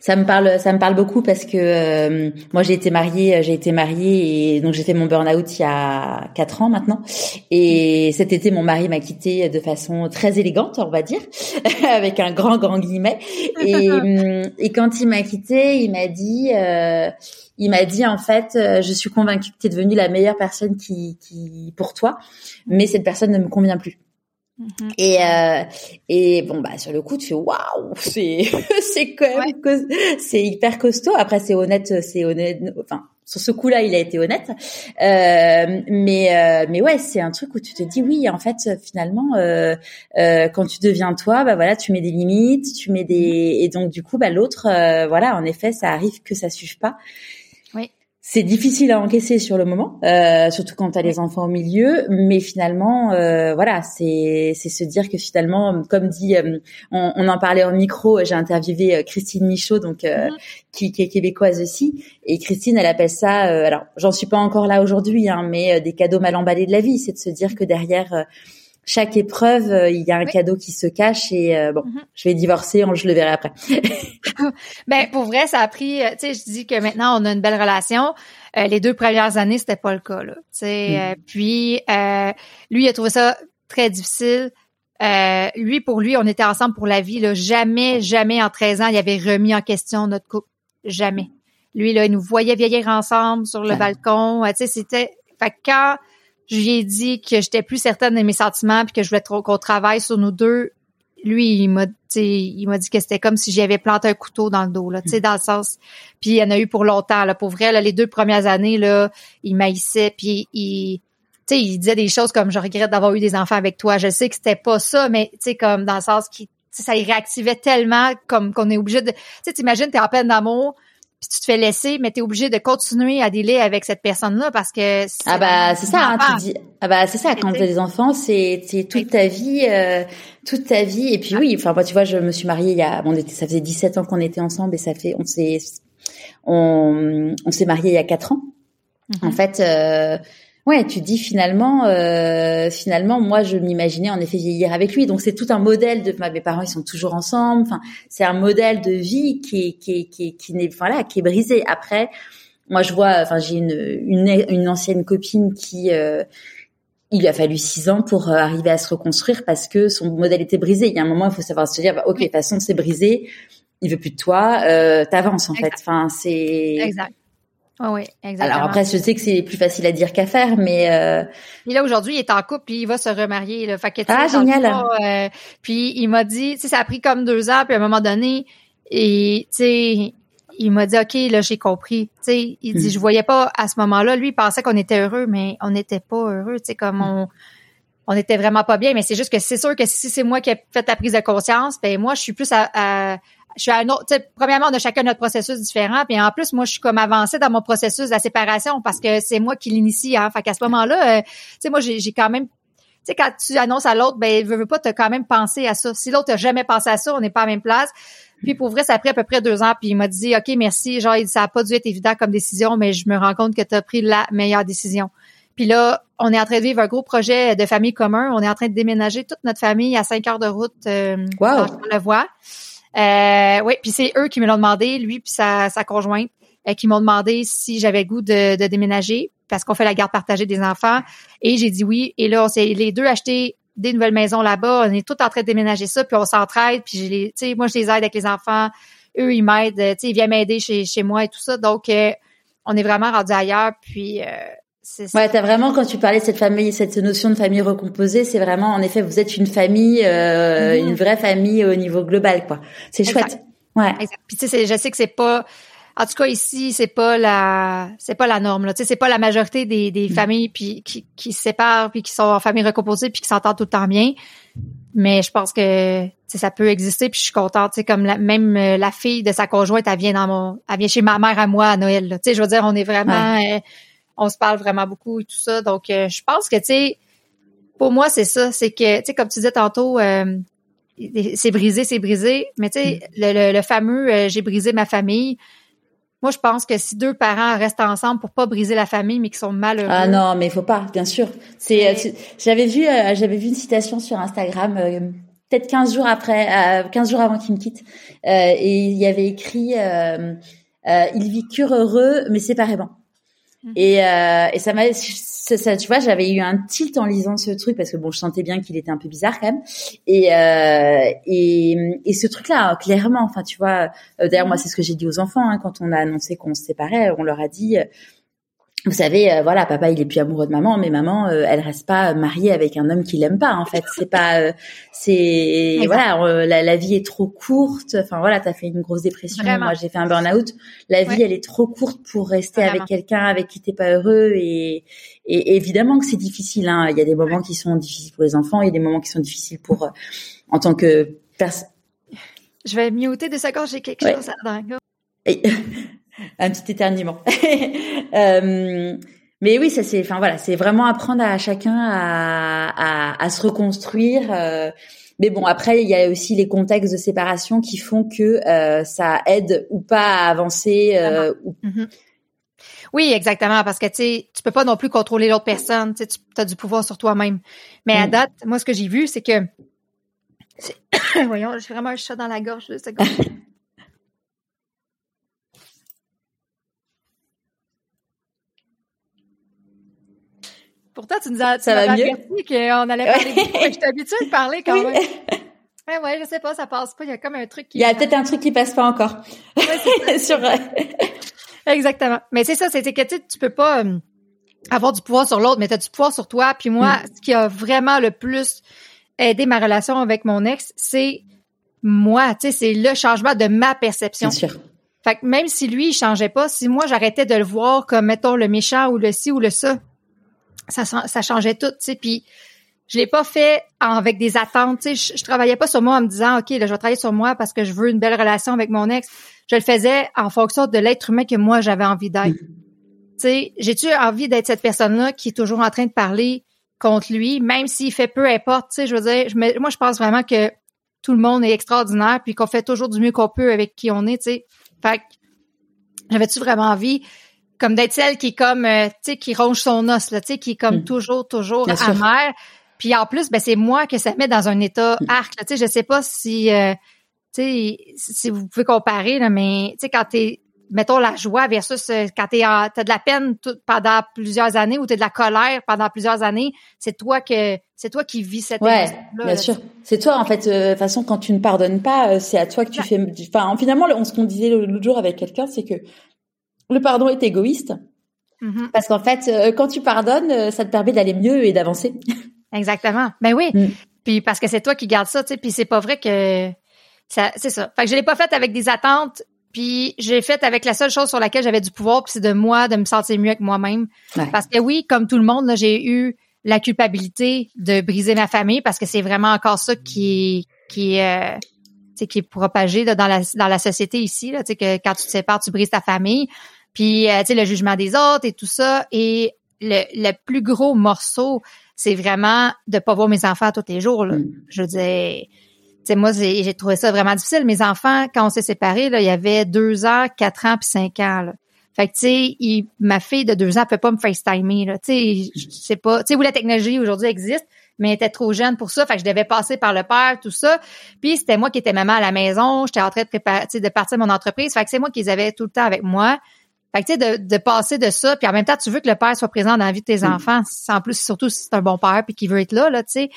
Ça me parle, ça me parle beaucoup parce que euh, moi j'ai été mariée, j'ai été mariée et donc j'ai fait mon burn-out il y a quatre ans maintenant. Et cet été, mon mari m'a quitté de façon très élégante, on va dire, avec un grand grand guillemet. Et, et quand il m'a quitté, il m'a dit, euh, il m'a dit en fait, euh, je suis convaincue que tu es devenue la meilleure personne qui, qui pour toi, mais cette personne ne me convient plus. Mhm. Et euh, et bon bah sur le coup tu fais waouh c'est c'est quand même c'est hyper costaud après c'est honnête c'est honnête enfin sur ce coup-là il a été honnête euh, mais euh, mais ouais c'est un truc où tu te dis oui en fait finalement euh, euh, quand tu deviens toi bah voilà tu mets des limites tu mets des mhm. et donc du coup bah l'autre euh, voilà en effet ça arrive que ça suive pas c'est difficile à encaisser sur le moment, euh, surtout quand tu as les enfants au milieu. Mais finalement, euh, voilà, c'est c'est se dire que finalement, comme dit, euh, on, on, en parlait en micro. J'ai interviewé euh, Christine Michaud, donc mm-hmm. qui, qui, est québécoise aussi, et Christine, elle appelle ça. alors, j'en suis pas encore là aujourd'hui, hein, mais des cadeaux mal emballés de la vie. C'est de se dire que derrière chaque épreuve, euh, il y a un cadeau qui se cache et euh, bon, mhm. je vais divorcer, je le verrai après. ben pour vrai, ça a pris, euh, tu sais, je dis que maintenant on a une belle relation. les deux premières années, c'était pas le cas là. Tu sais, mm. puis lui il a trouvé ça très difficile. lui pour lui, on était ensemble pour la vie là. Jamais, jamais en 13 ans, il avait remis en question notre couple. Jamais. Lui là, il nous voyait vieillir ensemble sur le balcon. Tu sais, c'était fait quand je lui ai dit que j'étais plus certaine de mes sentiments puis que je voulais qu'on travaille sur nous deux. Lui, il m'a il m'a dit que c'était comme si j'avais planté un couteau dans le dos là, tu sais dans le sens. Puis il y en a eu pour longtemps là, pour vrai là, les deux premières années là, il maïssait puis il tu sais, il disait des choses comme je regrette d'avoir eu des enfants avec toi. Je sais que c'était pas ça, mais tu sais comme dans le sens qui ça y réactivait tellement comme qu'on est obligé de tu sais t'imagines t'es en peine d'amour puis tu te fais laisser, mais tu es obligé de continuer à délai avec cette personne-là parce que ah bah c'est ça, hein, tu dis ah bah c'est ça quand tu as des enfants, c'est c'est toute ta vie, euh, toute ta vie. Et puis oui, enfin moi tu vois, je me suis mariée il y a bon, ça faisait 17 ans qu'on était ensemble et ça fait on s'est on, on s'est marié il y a 4 ans. En mm-hmm. fait, euh, ouais, tu dis finalement, euh, finalement, moi, je m'imaginais en effet vieillir avec lui. Donc c'est tout un modèle de mes parents, ils sont toujours ensemble. Enfin, c'est un modèle de vie qui est qui est, qui est, qui n'est voilà qui est brisé. Après, moi, je vois, enfin, j'ai une, une une ancienne copine qui euh, il lui a fallu six ans pour euh, arriver à se reconstruire parce que son modèle était brisé. Il y a un moment, il faut savoir se dire, bah, ok, de toute façon, c'est brisé. Il veut plus de toi. Euh, T'avances en fait. Enfin, c'est. Exact. Oh oui, exactement. Alors après, je sais que c'est plus facile à dire qu'à faire, mais. Euh... là aujourd'hui, il est en couple, puis il va se remarier. Là. Fait que, ah génial. euh, puis il m'a dit, tu sais, ça a pris comme deux ans, puis à un moment donné, et tu sais, il m'a dit, ok, là j'ai compris. Tu sais, il dit, hmm. je voyais pas à ce moment-là. Lui, il pensait qu'on était heureux, mais on n'était pas heureux. Tu sais, comme on. On était vraiment pas bien, mais c'est juste que c'est sûr que si c'est moi qui ai fait la prise de conscience, ben moi je suis plus à je suis à un autre, premièrement, on a chacun notre processus différent, puis en plus, moi, je suis comme avancée dans mon processus de la séparation parce que c'est moi qui l'initie, hein. Fait qu'à ce moment-là, euh, tu sais, moi, j'ai quand même, tu sais, quand tu annonces à l'autre, ben, veut, veut pas, t'as quand même pensé à ça. Si l'autre a jamais pensé à ça, on n'est pas à la même place. Puis pour vrai, ça a pris à peu près deux ans, puis il m'a dit, OK, merci, genre, ça a pas dû être évident comme décision, mais je me rends compte que tu as pris la meilleure décision. Puis là, on est en train de vivre un gros projet de famille commun. On est en train de déménager toute notre famille à cinq heures de route euh, wow. la voie. Euh, oui, puis c'est eux qui me l'ont demandé, lui puis sa, sa conjointe, euh, qui m'ont demandé si j'avais goût de, de déménager parce qu'on fait la garde partagée des enfants. Et j'ai dit oui. Et là, on s'est les deux acheté des nouvelles maisons là-bas. On est tous en train de déménager ça, puis on s'entraide. Puis les, tu sais, moi je les aide avec les enfants. Eux, ils m'aident. Tu sais, ils viennent m'aider chez, chez moi et tout ça. Donc, euh, on est vraiment rendu ailleurs. Puis euh, Ouais, t'as vraiment quand tu parlais de cette famille, cette notion de famille recomposée, c'est vraiment en effet vous êtes une famille, euh, une vraie famille au niveau global, quoi. C'est chouette. Ouais. Exact. Puis tu sais, je sais que c'est pas, en tout cas ici, c'est pas la, c'est pas la norme là. Tu sais, c'est pas la majorité des, des familles puis qui, qui se séparent puis qui sont en famille recomposée puis qui s'entendent tout le temps bien. Mais je pense que ça peut exister puis je suis contente. Tu sais, comme la, même euh, la fille de sa conjointe, elle vient dans mon, elle vient chez ma mère à moi à Noël. Tu sais, je veux dire, on est vraiment. Euh, on se parle vraiment beaucoup et tout ça. Donc, euh, je pense que, tu sais, pour moi, c'est ça. C'est que, tu sais, comme tu disais tantôt, euh, c'est brisé, c'est brisé. Mais tu sais, mm. le, fameux euh, j'ai brisé ma famille », moi, je pense que si deux parents restent ensemble pour pas briser la famille, mais qui sont malheureux. Ah non, mais il faut pas, bien sûr. C'est, j'avais vu, j'avais vu une citation sur Instagram, peut-être 15 jours après, 15 jours avant qu'il me quitte, et il y avait écrit, ils vécurent heureux, mais séparément. Mm. Et, euh, et ça m'a, ça, tu vois, j'avais eu un tilt en lisant ce truc parce que bon, je sentais bien qu'il était un peu bizarre quand même. Et euh, et, et ce truc-là, clairement, enfin, tu vois, euh, d'ailleurs moi, mm. c'est ce que j'ai dit aux enfants hein, quand on a annoncé qu'on se séparait, on leur a dit vous savez, euh, voilà, papa il est plus amoureux de maman, mais maman, euh, elle reste pas mariée avec un homme qui l'aime pas. En fait, c'est pas, euh, c'est voilà, la, vie est trop courte. Enfin voilà, t'as fait une grosse dépression. Moi, j'ai fait un burn-out. La vie, elle est trop courte pour rester avec quelqu'un avec qui t'es pas heureux. Et, et évidemment que c'est difficile. Hein. Il y a des moments qui sont difficiles pour les enfants, il y a des moments qui sont difficiles pour en tant que personne. Je vais muter de secondes, j'ai quelque chose à un petit éternuement. euh, mais oui, ça c'est, enfin voilà, c'est vraiment apprendre à chacun à, à, à se reconstruire. Euh, mais bon, après, il y a aussi les contextes de séparation qui font que euh, ça aide ou pas à avancer. Ou... Mm-hmm. Oui, exactement, parce que tu sais, tu peux pas non plus contrôler l'autre personne. Tu as du pouvoir sur toi-même. Mais à mm. date, moi, ce que j'ai vu, c'est que, voyons, j'ai vraiment un chat dans la gorge. Là, Pourtant, tu nous as, tu ça va mieux? qu'on allait parler. Je suis habituée de parler quand même. Ouais, ouais, je sais pas, ça passe pas. Il y a comme un truc qui. Il y a peut-être un truc qui passe pas encore. Ouais, sur. Exactement. Mais c'est ça, c'est que tu, tu peux pas euh, avoir du pouvoir sur l'autre, mais tu as du pouvoir sur toi. Puis moi, mm. ce qui a vraiment le plus aidé ma relation avec mon ex, c'est moi. Tu sais, c'est le changement de ma perception. Bien sûr. Fait que même si lui, il changeait pas, si moi, j'arrêtais de le voir comme, mettons, le méchant ou le ci ou le ça, ça, ça changeait tout, tu sais. Puis je l'ai pas fait avec des attentes, tu sais. Je, travaillais pas sur moi en me disant, OK, là, je vais travailler sur moi parce que je veux une belle relation avec mon ex. Je le faisais en fonction de l'être humain que moi, j'avais envie d'être. Mm. Tu sais, j'ai-tu envie d'être cette personne-là qui est toujours en train de parler contre lui, même s'il fait peu importe, tu sais, je veux dire, je, moi, je pense vraiment que tout le monde est extraordinaire puis qu'on fait toujours du mieux qu'on peut avec qui on est, tu sais. Fait que, j'avais-tu vraiment envie comme d'être celle qui est comme euh, tu sais qui ronge son os là, tu sais qui est comme mm. toujours toujours amère. Puis en plus ben c'est moi que ça met dans un état mm. arc tu sais je sais pas si euh, tu sais si vous pouvez comparer là mais tu sais quand t'es mettons la joie versus euh, quand t'es t'as de la peine pendant plusieurs années ou t'as de la colère pendant plusieurs années, c'est toi que c'est toi qui vis cette ouais, bien sûr. C'est toi en fait. De toute façon, quand tu ne pardonnes pas, c'est à toi que tu fais. Enfin, finalement, ce qu'on disait l'autre jour avec quelqu'un, c'est que le pardon est égoïste. Mm-hmm. Parce qu'en fait, euh, quand tu pardonnes, euh, ça te permet d'aller mieux et d'avancer. Exactement. Ben oui. Mm. Puis parce que c'est toi qui gardes ça, tu sais. Puis c'est pas vrai que ça, c'est ça. Fait que je l'ai pas fait avec des attentes. Puis j'ai fait avec la seule chose sur laquelle j'avais du pouvoir, puis c'est de moi de me sentir mieux avec moi-même. Parce que oui, comme tout le monde, j'ai eu la culpabilité de briser ma famille parce que c'est vraiment encore ça qui qui euh, qui est propagé dans la dans la société ici là, que quand tu te sépares, tu brises ta famille. Puis, euh, tu sais, le jugement des autres et tout ça. Et le, le plus gros morceau, c'est vraiment de pas voir mes enfants tous les jours. Là. Mm. Je veux dire, tu sais, moi, j'ai trouvé ça vraiment difficile. Mes enfants, quand on s'est séparés, là, il y avait deux ans, quatre ans, puis cinq ans. Là. Fait que, tu sais, ma fille de deux ans, peut pas me FaceTimer, là. Tu sais, je sais pas. Tu sais, où la technologie aujourd'hui existe, mais elle était trop jeune pour ça. Fait que je devais passer par le père, tout ça. Puis c'était moi qui étais maman à la maison. J'étais en train de préparer, de partir mon entreprise. Fait que c'est moi qui les avais tout le temps avec moi. Fait que tu sais, de, de, passer de ça, puis en même temps, tu veux que le père soit présent dans la vie de tes enfants, en plus, surtout si c'est un bon père puis qu'il veut être là, là, tu sais.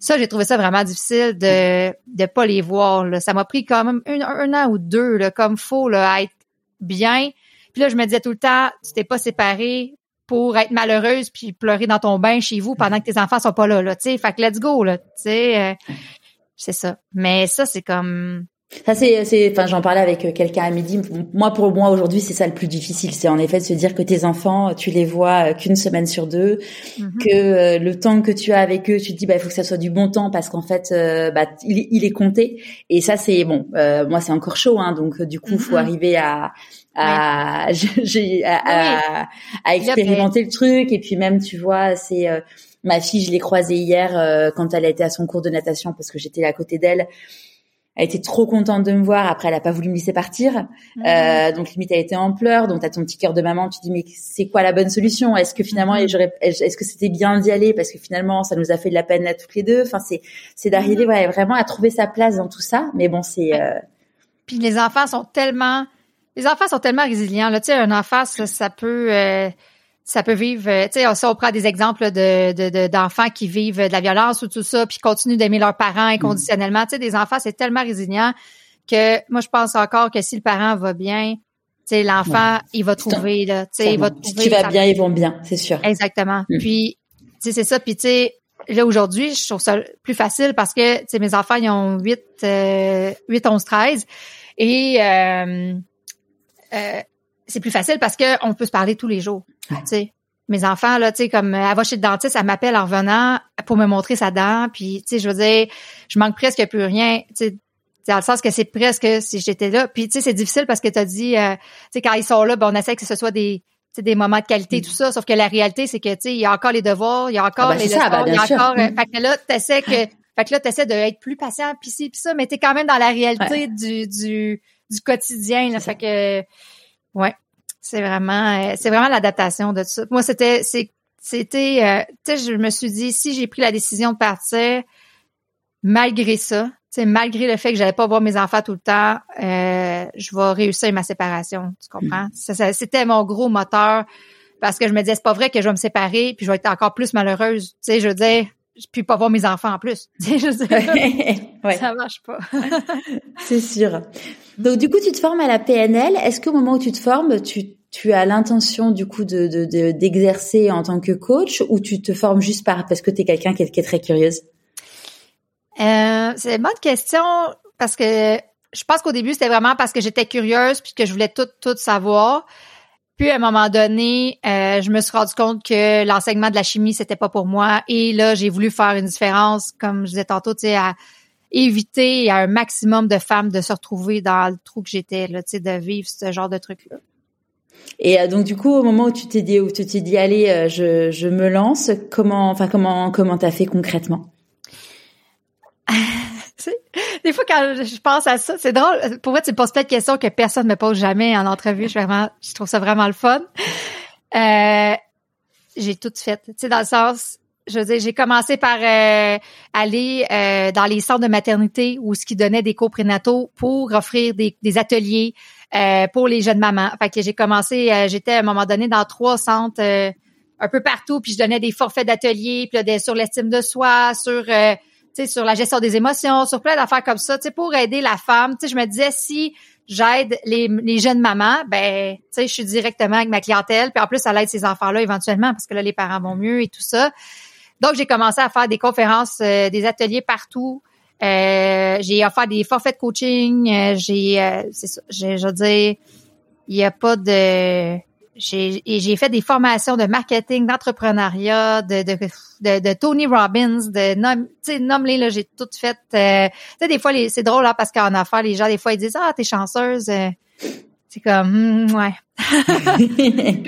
Ça, j'ai trouvé ça vraiment difficile de de pas les voir. Là. Ça m'a pris quand même un, an ou deux, là, comme faut, là, à être bien. Puis là, je me disais tout le temps, tu t'es pas séparé pour être malheureuse puis pleurer dans ton bain chez vous pendant que tes enfants sont pas là, là, tu sais. Fait que let's go, là, tu sais. Euh, c'est ça. Mais ça, c'est comme ça c'est, c'est, enfin, j'en parlais avec euh, quelqu'un à midi. Moi, pour moi aujourd'hui, c'est ça le plus difficile, c'est en effet de se dire que tes enfants, tu les vois euh, qu'une semaine sur deux, mhm. que euh, le temps que tu as avec eux, tu te dis, bah, il faut que ça soit du bon temps parce qu'en fait, bah, il, est compté. Et ça, c'est bon. moi, c'est encore chaud, hein, donc du coup, faut mhm. arriver à, à, j'ai, à, à, expérimenter le truc. Et puis même, tu vois, c'est ma fille, je l'ai croisée hier quand elle été à son cours de natation parce que j'étais à côté d'elle elle était trop contente de me voir. Après, elle a pas voulu me laisser partir. Mhm. Euh, donc limite, elle était en pleurs. Donc t'as ton petit cœur de maman. Tu dis mais c'est quoi la bonne solution? Est-ce que finalement, mhm. est-ce que c'était bien d'y aller? Parce que finalement, ça nous a fait de la peine à toutes les deux. Enfin, c'est c'est d'arriver mhm. ouais, vraiment à trouver sa place dans tout ça. Mais bon, c'est. Euh... Puis les enfants sont tellement, les enfants sont tellement résilients. Là, tu sais, un enfant, ça, peut. Euh ça peut vivre, euh, tu sais, si on prend des exemples de, d'enfants qui vivent de la violence ou tout ça, puis continuent d'aimer leurs parents inconditionnellement. Tu sais, des enfants, c'est tellement résilient que moi, je pense encore que si le parent va bien, tu sais, l'enfant, il va trouver, là, tu sais, il va trouver. Si tu vas bien, ils vont bien, c'est sûr. Exactement. Mm. Puis, tu sais, c'est ça. Puis, tu sais, là, aujourd'hui, je trouve ça plus facile parce que, tu sais, mes enfants, ils ont 8, euh, 8 11, 13. Et, euh, euh, c'est plus facile parce que on peut se parler tous les jours. Tu sais, mes enfants là, tu sais comme elle va chez le dentiste, elle m'appelle en revenant pour me montrer sa dent, puis tu sais je veux dire, je manque presque plus rien. Tu sais, dans le sens que c'est presque si j'étais là. Puis tu sais, c'est difficile parce que tu as dit, euh, tu sais, quand ils sont là, ben, on essaie que ce soit des des moments de qualité, tout ça. Sauf que la réalité, c'est que tu sais, il y a encore les devoirs, il y a encore ah ben, les leçons, ben, il y a encore. Euh, fait que là, t'essaies que. Fait que là, t'essaies d'être plus patient, puis ci, puis ça, mais t'es quand même dans la réalité du, du, du quotidien. Là, fait que ouais, c'est vraiment c'est vraiment l'adaptation de tout ça. Moi, c'était c'était euh, tu sais, je me suis dit si j'ai pris la décision de partir, malgré ça, c'est malgré le fait que j'allais pas voir mes enfants tout le temps, euh, je vais réussir ma séparation. Tu comprends? Mm. c'était mon gros moteur parce que je me disais, c'est pas vrai que je vais me séparer puis je vais être encore plus malheureuse. Tu sais, je veux dire, puis pas voir mes enfants en plus. Sais, ça marche pas. c'est sûr. Donc, du coup, tu te formes à la PNL. Est-ce qu'au moment où tu te formes, tu, tu as l'intention, du coup, de, de, d'exercer en tant que coach ou tu te formes juste par, parce que tu es quelqu'un qui est très curieuse? Euh, c'est une bonne question parce que je pense qu'au début, c'était vraiment parce que j'étais curieuse puis que je voulais tout, tout savoir. Puis à un moment donné, euh, je me suis rendu compte que l'enseignement de la chimie, c'était pas pour moi. Et là, j'ai voulu faire une différence, comme je disais tantôt, tu sais, à éviter à un maximum de femmes de se retrouver dans le trou que j'étais, là, tu sais, de vivre ce genre de truc-là. Et euh, donc du coup, au moment où tu t'es dit, où tu t'es dit, allez, je, je me lance, comment, enfin comment, comment t'as fait concrètement? des fois quand je pense à ça, c'est drôle. Pour moi, tu me poses plein de questions que personne ne me pose jamais en entrevue. Je vraiment, je trouve ça vraiment le fun. Euh, j'ai tout fait. Tu sais, dans le sens, je veux dire, j'ai commencé par euh, aller euh, dans les centres de maternité où ce qui donnait des cours prénataux pour offrir des, des ateliers pour les jeunes mamans. Fait que j'ai commencé, j'étais à un moment donné dans trois centres un peu partout, puis je donnais des forfaits d'ateliers, puis là, sur l'estime de soi, sur sur la gestion des émotions, sur plein d'affaires comme ça, pour aider la femme. Je me disais si j'aide les, les, jeunes mamans, ben, tu sais, je suis directement avec ma clientèle, puis en plus, ça aide ces enfants-là éventuellement parce que là, les parents vont mieux et tout ça. Donc, j'ai commencé à faire des conférences, euh, des ateliers partout. Euh, j'ai offert des forfaits de coaching. Euh, j'ai, c'est ça, je veux dire, il n'y a pas de j'ai j'ai fait des formations de marketing, d'entrepreneuriat, de, de, de, Tony Robbins, de tu sais nomme-les là, j'ai tout fait. Euh, tu sais des fois c'est drôle là parce qu'en affaires les gens des fois ils disent ah t'es chanceuse. Euh. c'est comme hmm, ouais.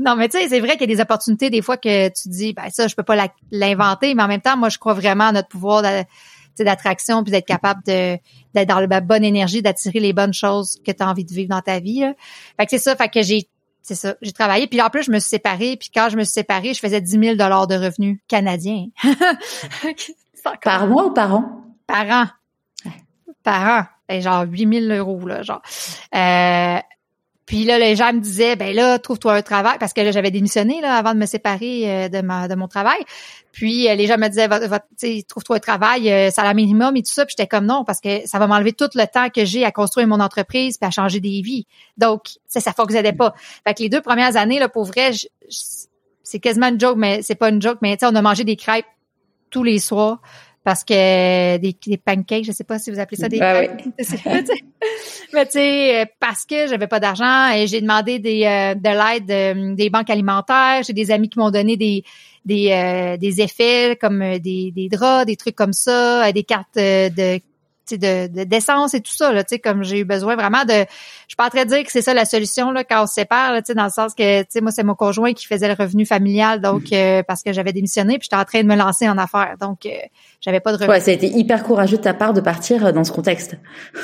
Non mais tu sais c'est vrai qu'il y a des opportunités des fois que tu dis ben ça je peux pas l'inventer mais en même temps moi je crois vraiment à notre pouvoir d'attraction puis d'être capable de d'être dans la bonne énergie d'attirer les bonnes choses que tu as envie de vivre dans ta vie là. Fait que c'est ça fait que j'ai c'est ça. J'ai travaillé. Puis en plus, je me suis séparée. Puis quand je me suis séparée, je faisais 10 000 de revenus canadiens. par mois ou par an? Par an. Par an. Ben, genre 8 000 euros, là, genre. Euh, puis là, les gens me disaient, ben là, trouve-toi un travail, parce que là, j'avais démissionné là avant de me séparer euh, de mon travail. Puis euh, les gens me disaient, trouve-toi un travail, euh, salaire minimum et tout ça. Puis j'étais comme non, parce que ça va m'enlever tout le temps que j'ai à construire mon entreprise puis à changer des vies. Donc, ça, ça fonctionnait pas. Fait que les deux premières années, là, pour vrai, c'est quasiment une joke, mais c'est pas une joke, mais on a mangé des crêpes tous les soirs parce que des, des, pancakes, je sais pas si vous appelez ça des ben pancakes. Mais tu sais, euh, parce que j'avais pas d'argent et j'ai demandé des, euh, de l'aide euh, des banques alimentaires. J'ai des amis qui m'ont donné des des, des effets comme des, des draps, des trucs comme ça, des cartes de de d'essence et tout ça là, tu sais comme j'ai eu besoin vraiment de je suis pas en train de dire que c'est ça la solution là quand on se sépare sais dans le sens que tu sais moi c'est mon conjoint qui faisait le revenu familial donc mm. euh, parce que j'avais démissionné puis j'étais en train de me lancer en affaires donc euh, j'avais pas de revenu. Ouais, ça a été hyper courageux de ta part de partir euh, dans ce contexte.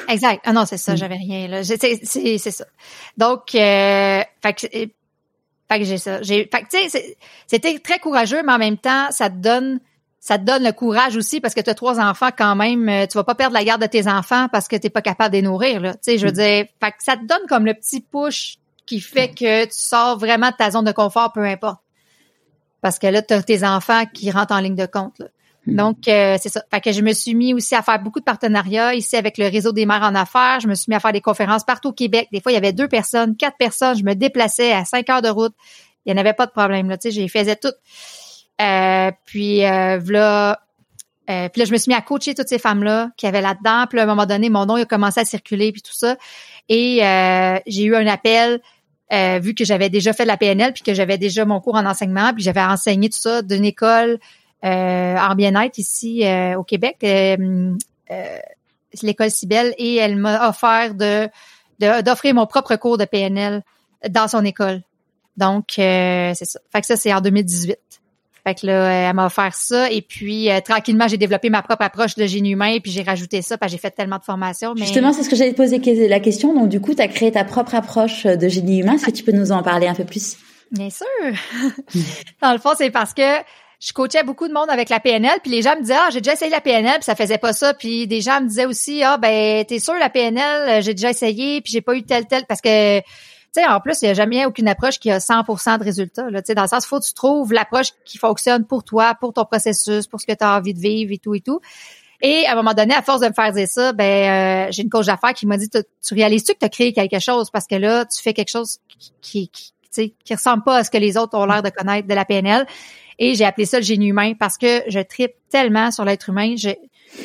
Exact. Ah non, c'est ça, mm. j'avais rien là. C'est c'est ça. Donc euh, fait que fait que j'ai ça. J'ai fait que tu sais c'était très courageux mais en même temps ça te donne ça te donne le courage aussi parce que tu as trois enfants quand même. Euh, tu vas pas perdre la garde de tes enfants parce que tu pas capable de les nourrir. Là. Tu sais, je veux mm. dire, fait que ça te donne comme le petit push qui fait que tu sors vraiment de ta zone de confort, peu importe. Parce que là, tu as tes enfants qui rentrent en ligne de compte. Là. Mm. Donc, euh, c'est ça. Fait que je me suis mis aussi à faire beaucoup de partenariats ici avec le réseau des mères en affaires. Je me suis mis à faire des conférences partout au Québec. Des fois, il y avait deux personnes, quatre personnes. Je me déplaçais à cinq heures de route. Il n'y en avait pas de problème. Là. Tu sais, j'ai faisais tout. Euh, puis euh, voilà. Euh, puis là, je me suis mis à coacher toutes ces femmes-là qui avaient là-dedans. Puis à un moment donné, mon nom il a commencé à circuler, puis tout ça. Et j'ai eu un appel, vu que j'avais déjà fait de la PNL, puis que j'avais déjà mon cours en enseignement, puis j'avais enseigné tout ça d'une école en bien-être ici au Québec. l'école Cibelle et elle m'a offert de d'offrir mon propre cours de PNL dans son école. Donc, euh, c'est ça. Fait que ça, c'est en 2018. Fait que là, elle m'a offert ça. Et puis, euh, tranquillement, j'ai développé ma propre approche de génie humain. Et puis, j'ai rajouté ça parce que j'ai fait tellement de formations. Mais... Justement, c'est ce que j'allais te poser la question. Donc, du coup, tu as créé ta propre approche de génie humain. Est-ce que tu peux nous en parler un peu plus? Bien sûr. Dans le fond, c'est parce que je coachais beaucoup de monde avec la PNL, puis les gens me disaient ah j'ai déjà essayé la PNL, puis ça faisait pas ça, puis des gens me disaient aussi ah ben t'es sûr la PNL, j'ai déjà essayé, puis j'ai pas eu tel tel parce que sais en plus il y a jamais aucune approche qui a 100% de résultats là, dans le sens faut que tu trouves l'approche qui fonctionne pour toi, pour ton processus, pour ce que tu as envie de vivre et tout et tout. Et à un moment donné, à force de me faire dire ça, ben euh, j'ai une coach d'affaires qui m'a dit tu réalises-tu que tu as créé quelque chose? Parce que là tu fais quelque chose qui, qui, qui, qui ressemble pas à ce que les autres ont l'air de connaître de la PNL. Et j'ai appelé ça le génie humain parce que je tripe tellement sur l'être humain.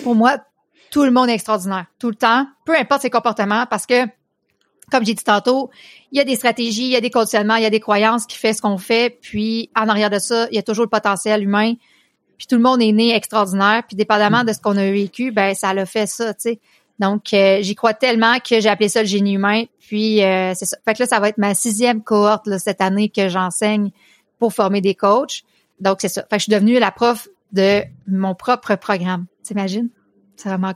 Pour moi, tout le monde est extraordinaire, tout le temps, peu importe ses comportements, parce que, comme j'ai dit tantôt, il y a des stratégies, il y a des conditionnements, il y a des croyances qui fait ce qu'on fait, puis en arrière de ça, il y a toujours le potentiel humain. Puis tout le monde est né extraordinaire, puis dépendamment de ce qu'on a vécu, ben ça l'a fait ça, tu sais. Donc euh, j'y crois tellement que j'ai appelé ça le génie humain. Puis euh, c'est ça. Fait que là, ça va être ma sixième cohorte là, cette année que j'enseigne pour former des coachs. Donc, c'est ça. Fait que je suis devenue la prof de mon propre programme. T'imagines?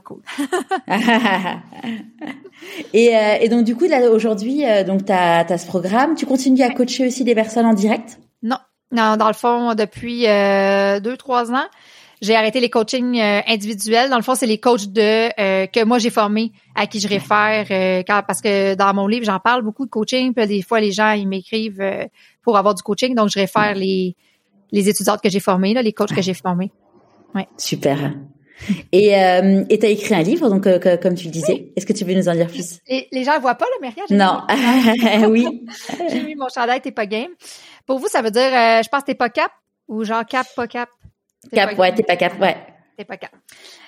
Cool. et, euh, et, donc, du coup, là, aujourd'hui, euh, donc, tu as, ce programme. Tu continues à coacher aussi des personnes en direct? Non. Non, dans le fond, depuis euh, deux, trois ans, j'ai arrêté les coachings individuels. Dans le fond, c'est les coachs de que moi j'ai formés, à qui je réfère, parce que dans mon livre, j'en parle beaucoup de coaching. Puis des fois, les gens ils m'écrivent pour avoir du coaching, donc je réfère les les étudiantes que j'ai formées, là, les coachs que j'ai formés. Ouais. Super. Et euh, tu as écrit un livre, donc euh, comme tu le disais. Est-ce que tu veux nous en dire plus? Et les gens ne voient pas le Maria. Non. oui. j'ai mis mon chandail, t'es pas game. Pour vous, ça veut dire, euh, je pense, t'es pas cap ou genre cap, pas cap? Cap, ouais, t'es pas cap, ouais. T'es pas cap.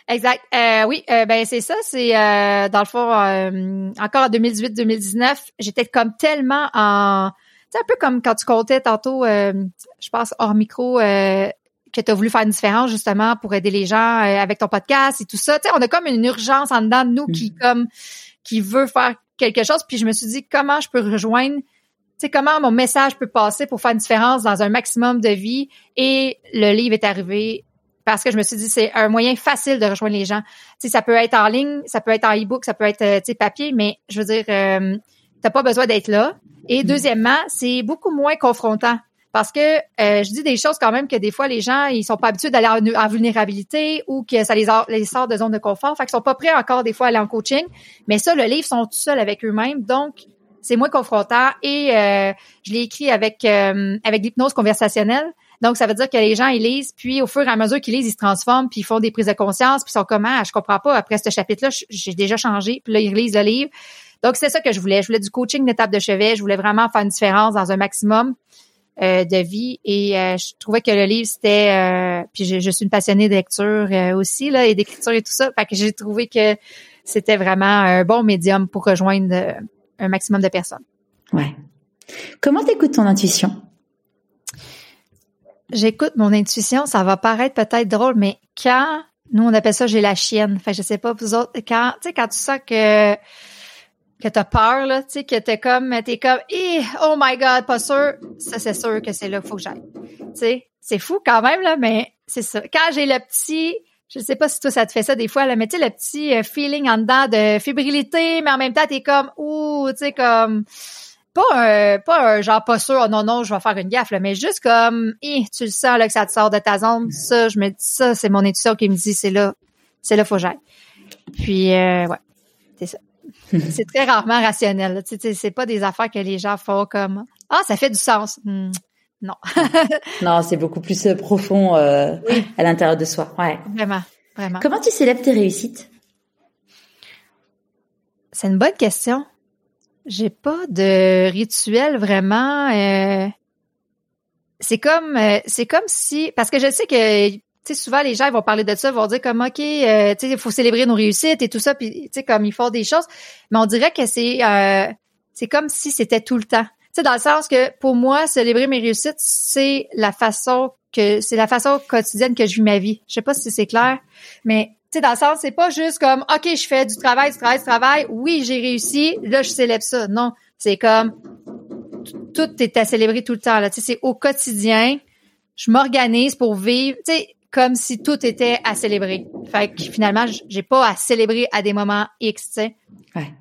Exact. Euh, oui, euh, ben c'est ça. C'est euh, dans le fond encore en 2018-2019, j'étais comme tellement en c'est un peu comme quand tu comptais tantôt, euh, je pense, hors micro, euh, que tu as voulu faire une différence justement pour aider les gens euh, avec ton podcast et tout ça. Tu sais, on a comme une urgence en dedans de nous qui mm. comme qui veut faire quelque chose. Puis je me suis dit comment je peux rejoindre, tu sais, comment mon message peut passer pour faire une différence dans un maximum de vie? Et le livre est arrivé parce que je me suis dit c'est un moyen facile de rejoindre les gens. Tu sais, ça peut être en ligne, ça peut être en e-book, ça peut être tu sais papier, mais je veux dire, euh, t'as pas besoin d'être là. Et mm. deuxièmement, c'est beaucoup moins confrontant. Parce que euh, je dis des choses quand même que des fois les gens ils sont pas habitués d'aller en, vulnérabilité ou que ça les, sort de zone de confort, fait qu'ils sont pas prêts encore des fois à aller en coaching. Mais ça, le livre sont tout seuls avec eux-mêmes, donc c'est moins confrontant. Et euh, je l'ai écrit avec euh, avec l'hypnose conversationnelle. Donc ça veut dire que les gens ils lisent, puis au fur et à mesure qu'ils lisent, ils se transforment, puis ils font des prises de conscience, puis ils sont comme ah, je comprends pas après ce chapitre-là, j'ai déjà changé, puis là ils lisent le livre. Donc, c'est ça que je voulais. Je voulais du coaching d'étape de chevet. Je voulais vraiment faire une différence dans un maximum euh, de vie. Et euh, je trouvais que le livre, c'était... Euh, puis je, suis une passionnée de lecture aussi, là, et d'écriture et tout ça. Fait que j'ai trouvé que c'était vraiment un bon médium pour rejoindre un maximum de personnes. Ouais. Comment t'écoutes ton intuition? J'écoute mon intuition. Ça va paraître peut-être drôle, mais quand... Nous, on appelle ça « j'ai la chienne ». Fait je sais pas, vous autres, quand, tu sais, quand tu sens que que t'as peur, là, tu sais, que t'es comme, t'es comme, eh, oh my god, pas sûr, ça, c'est sûr que c'est là qu'il faut que j'aille. Tu c'est fou quand même, là, mais c'est ça. Quand j'ai le petit, je sais pas si toi, ça te fait ça des fois, là, mais tu sais, le petit euh, feeling en dedans de fébrilité, mais en même temps, t'es comme, ouh, tu sais, comme, pas un, pas un genre pas sûr, oh non, non, je vais faire une gaffe, là, mais juste comme, eh, tu le sens, là, que ça te sort de ta zone, ça, je me dis, ça, c'est mon intuition qui me dit, c'est là, c'est là, faut que j'aille. Puis, euh, ouais. C'est très rarement rationnel. Tu sais, c'est pas des affaires que les gens font comme ah ça fait du sens. Hmm, non. non, c'est beaucoup plus euh, profond euh, à l'intérieur de soi. Ouais. Vraiment, vraiment. Comment tu célèbres tes réussites? C'est une bonne question. J'ai pas de rituel vraiment. Euh, c'est comme c'est comme si parce que je sais que tu sais, souvent les gens vont parler de ça, vont dire comme ok, euh, tu sais, il faut célébrer nos réussites et tout ça, puis tu sais comme ils font des choses, mais on dirait que c'est euh, c'est comme si c'était tout le temps. Tu sais, dans le sens que pour moi, célébrer mes réussites, c'est la façon que c'est la façon quotidienne que je vis ma vie. Je sais pas si c'est clair, mais sais, dans le sens, c'est pas juste comme, OK, je fais du travail, du travail, du travail. Oui, j'ai réussi. Là, je célèbre ça. Non. C'est comme, tout est à célébrer tout le temps, là. Tu sais, c'est au quotidien. Je m'organise pour vivre, tu sais, comme si tout était à célébrer. Fait que finalement, j'ai pas à célébrer à des moments X, tu sais. Ouais.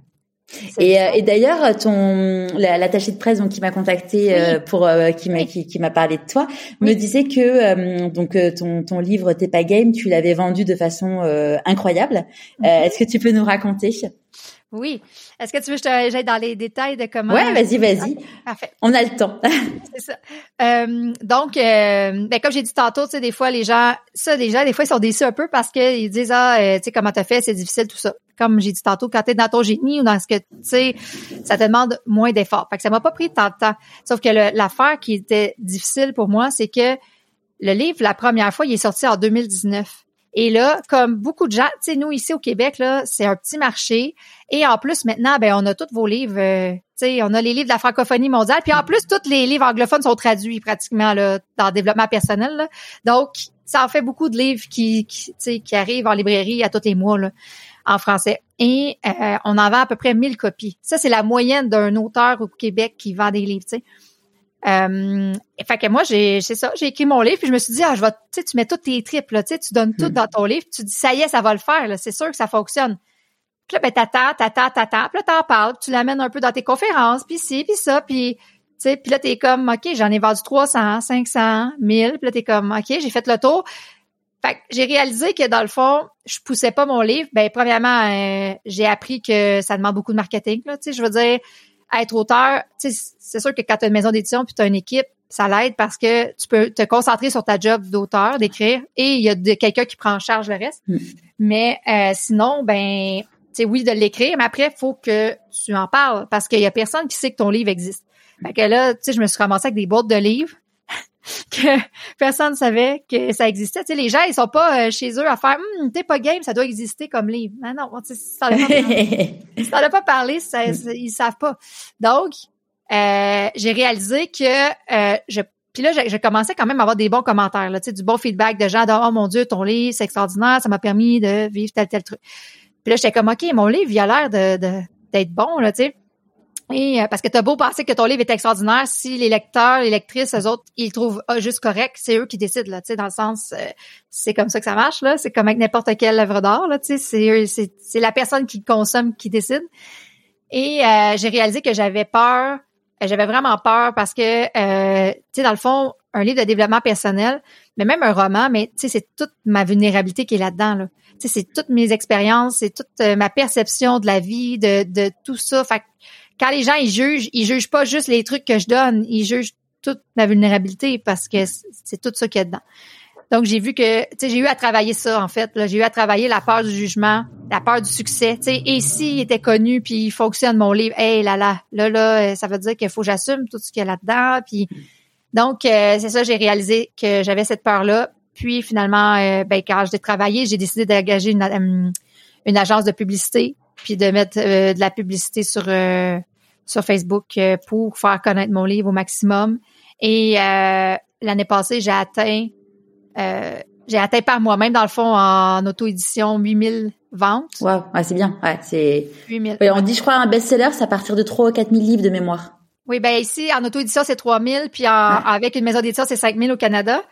Et, euh, et d'ailleurs, ton l'attaché de presse donc qui m'a contacté euh, pour euh, qui m'a qui, m'a parlé de toi me disait que donc ton ton livre T'es pas game, tu l'avais vendu de façon incroyable. Mhm. Est-ce que tu peux nous raconter? Oui. Est-ce que tu veux que j'aille dans les détails de comment? Ouais, vas-y, vas-y. Parfait. On a le temps. c'est ça. Euh, donc, euh, ben, comme j'ai dit tantôt, tu sais, des fois, les gens, ça, déjà, des fois, ils sont déçus un peu parce qu'ils disent, ah, euh, tu sais, comment t'as fait, c'est difficile, tout ça. Comme j'ai dit tantôt, quand t'es dans ton génie ou dans ce que, tu sais, ça te demande moins d'efforts. Fait que ça m'a pas pris tant de temps. Sauf que l'affaire qui était difficile pour moi, c'est que le livre, la première fois, il est sorti en 2019. Et là, comme beaucoup de gens, tu sais, nous ici au Québec, là, c'est un petit marché. Et en plus, maintenant, ben, on a tous vos livres. Euh, tu sais, on a les livres de la francophonie mondiale. Puis en plus, tous les livres anglophones sont traduits pratiquement là, dans le développement personnel. Donc, ça en fait beaucoup de livres qui, qui, qui arrivent en librairie à tous les mois là, en français. Et euh, on en vend à peu près 1000 copies. Ça, c'est la moyenne d'un auteur au Québec qui vend des livres. Sais. Euh, fait que moi, j'ai, c'est ça, j'ai écrit mon livre, puis je me suis dit, ah, je vais, tu sais, tu mets toutes tes tripes, là, tu sais, tu donnes tout hmm. dans ton livre, tu dis, ça y est, ça va le faire, là, c'est sûr que ça fonctionne. Puis là, ben, t'attends, t'attends, t'attends, puis là, t'en parles, tu l'amènes un peu dans tes conférences, puis ci, puis ça, puis, tu sais, puis là, t'es comme, OK, j'en ai vendu 300, 500, 1000, puis là, t'es comme, OK, j'ai fait le tour. Fait que j'ai réalisé que dans le fond, je poussais pas mon livre. Ben premièrement, euh, j'ai appris que ça demande beaucoup de marketing. Là, tu sais, je veux dire, être auteur, c'est sûr que quand tu as une maison d'édition puis tu as une équipe, ça l'aide parce que tu peux te concentrer sur ta job d'auteur, d'écrire, et il y a quelqu'un qui prend en charge le reste. Hmm. Mais euh, sinon, ben, c'est oui de l'écrire, mais après, il faut que tu en parles parce qu'il y a personne qui sait que ton livre existe. Fait que là, tu sais, je me suis ramassée avec des boîtes de livres que personne ne savait que ça existait. Tu sais, les gens, ils sont pas euh, chez eux à faire hum, t'es pas game, ça doit exister comme livre. Mais non, tu sais, si t'en as pas parlé, ça, mm. ils savent pas. Donc, euh, j'ai réalisé que euh, je puis là, j'ai commencé quand même à avoir des bons commentaires, là, tu sais, du bon feedback de gens de Oh mon Dieu, ton livre, c'est extraordinaire, ça m'a permis de vivre tel, tel truc. Puis là, j'étais comme OK, mon livre, il a l'air de, d'être bon, là, tu sais. Et euh, parce que t'as beau penser que ton livre est extraordinaire, si les lecteurs, les lectrices, eux autres, ils le trouvent ah, juste correct, c'est eux qui décident là, tu sais, dans le sens, euh, c'est comme ça que ça marche là, c'est comme avec n'importe quelle œuvre d'art là, tu sais, c'est la personne qui consomme qui décide. Et euh, j'ai réalisé que j'avais peur, j'avais vraiment peur parce que, tu sais, dans le fond, un livre de développement personnel, mais même un roman, mais tu sais, c'est toute ma vulnérabilité qui est là-dedans là. Tu sais, c'est toutes mes expériences, c'est toute ma perception de la vie, de de tout ça. Fait quand les gens ils jugent, ils jugent pas juste les trucs que je donne, ils jugent toute ma vulnérabilité parce que c'est tout ça qu'il y a dedans. Donc j'ai vu que tu j'ai eu à travailler ça en fait, j'ai eu à travailler la peur du jugement, la peur du succès, tu sais et était connu puis il fonctionne mon livre, hey là là, là là ça veut dire qu'il faut que j'assume tout ce qu'il y a là-dedans donc euh, c'est ça j'ai réalisé que j'avais cette peur là. Puis finalement euh, ben quand j'ai travaillé, j'ai décidé d'engager une, euh, une agence de publicité puis de mettre de la publicité sur sur Facebook euh, pour faire connaître mon livre au maximum. Et euh, l'année passée, j'ai atteint euh, j'ai atteint par moi-même, dans le fond, en auto-édition, 8000 ventes. Wow, ouais, c'est bien. Ouais, c'est... 8000. on dit, je crois, un best-seller, c'est à partir de 3 ou 4000 livres de mémoire. Oui, ben ici, en auto-édition, c'est 3000, puis avec une maison d'édition, c'est 5000 au Canada.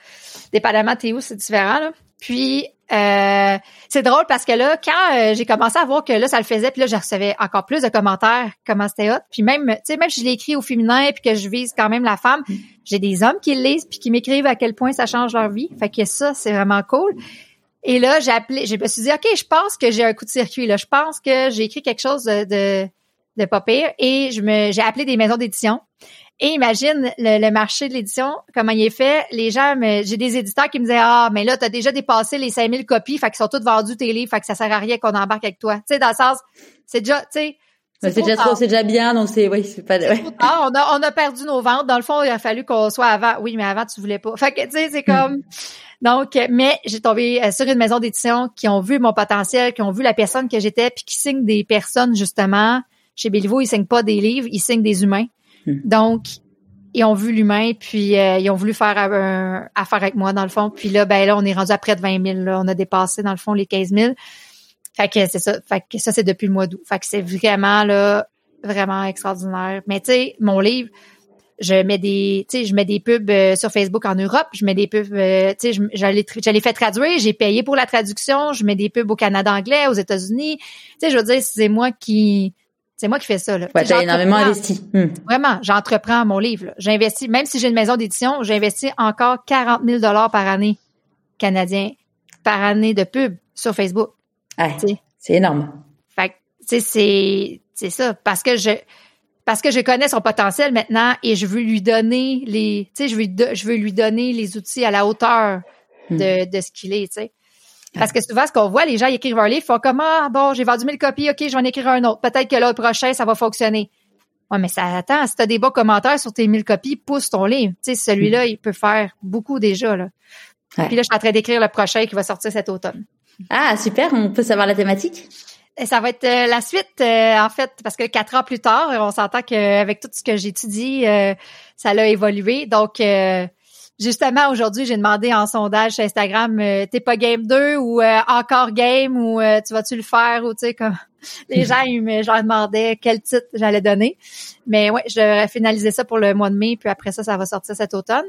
Dépendamment t'es où, c'est différent, là. Puis, euh, c'est drôle parce que là, quand euh, j'ai commencé à voir que là, ça le faisait, puis là, je recevais encore plus de commentaires, comment c'était hot. Puis même, tu sais, même si je l'ai écrit au féminin, puis que je vise quand même la femme, mm. j'ai des hommes qui le lisent, puis qui m'écrivent à quel point ça change leur vie. Fait que ça, c'est vraiment cool. Et là, j'ai appelé, je me suis dit, OK, je pense que j'ai un coup de circuit, là. Je pense que j'ai écrit quelque chose de, de, de pas pire. Et je me, j'ai appelé des maisons d'édition. Et imagine le, marché de l'édition, comment il est fait. Les gens, j'ai des éditeurs qui me disaient, ah, mais là, tu as déjà dépassé les 5000 copies, fait qu'ils sont tous vendus tes livres, fait que ça sert à rien qu'on embarque avec toi. Tu sais, dans le sens, c'est déjà, tu sais, c'est déjà trop, c'est déjà bien, donc c'est, oui, c'est pas, ouais. on a, on a perdu nos ventes. Dans le fond, il a fallu qu'on soit avant. Oui, mais avant, tu voulais pas. Fait que, tu sais, c'est comme, hmm. donc, mais j'ai tombé euh, sur une maison d'édition qui ont vu mon potentiel, qui ont vu la personne que j'étais, puis qui signent des personnes, justement. Chez Béliveau, ils signent pas des livres, ils signent des humains. Hmm. Donc, ils ont vu l'humain, puis euh, ils ont voulu faire un, affaire avec moi, dans le fond. Puis là, ben là, on est rendu à près de 20 000. Là. On a dépassé, dans le fond, les 15 000. Fait que c'est ça. Fait que ça, c'est depuis le mois d'août. Fait que c'est vraiment, là, vraiment extraordinaire. Mais tu sais, mon livre, je mets des, tu sais, je mets des pubs euh, sur Facebook en Europe. Je mets des pubs, euh, tu sais, j'allais, j'allais fait traduire. J'ai payé pour la traduction. Je mets des pubs au Canada anglais, aux États-Unis. Tu sais, je veux dire, c'est moi qui c'est moi qui fais ça. Là. Ouais, t'as énormément investi. Hmm. Vraiment, j'entreprends mon livre. J'investis, même si j'ai une maison d'édition, j'investis encore 40 000 dollars par année canadien, par année de pub sur Facebook. Ouais, c'est énorme. Fait c'est ça, parce que je parce que je connais son potentiel maintenant et je veux lui donner les, tu sais, je veux, je veux lui donner les outils à la hauteur hmm. de, de ce qu'il est, tu sais. Parce que souvent, ce qu'on voit, les gens ils écrivent un livre, font comme ah bon, j'ai vendu 1000 copies, ok, je vais en écrire un autre. Peut-être que l'autre prochain, ça va fonctionner. Ouais, mais ça attend. Si t'as des bons commentaires sur tes 1000 copies, pousse ton livre. Tu sais, celui-là, il peut faire beaucoup déjà là. Puis là, je suis en train d'écrire le prochain qui va sortir cet automne. Ah super, on peut savoir la thématique? Et ça va être euh, la suite, euh, en fait, parce que quatre ans plus tard, on s'entend qu'avec tout ce que j'étudie, euh, ça l'a évolué. Donc, Justement, aujourd'hui, j'ai demandé en sondage sur Instagram, euh, t'es pas game 2 ou euh, encore game ou euh, tu vas-tu le faire ou tu sais comme les gens ils me je leur demandais quel titre j'allais donner. Mais ouais, je vais finaliser ça pour le mois de mai puis après ça ça va sortir cet automne.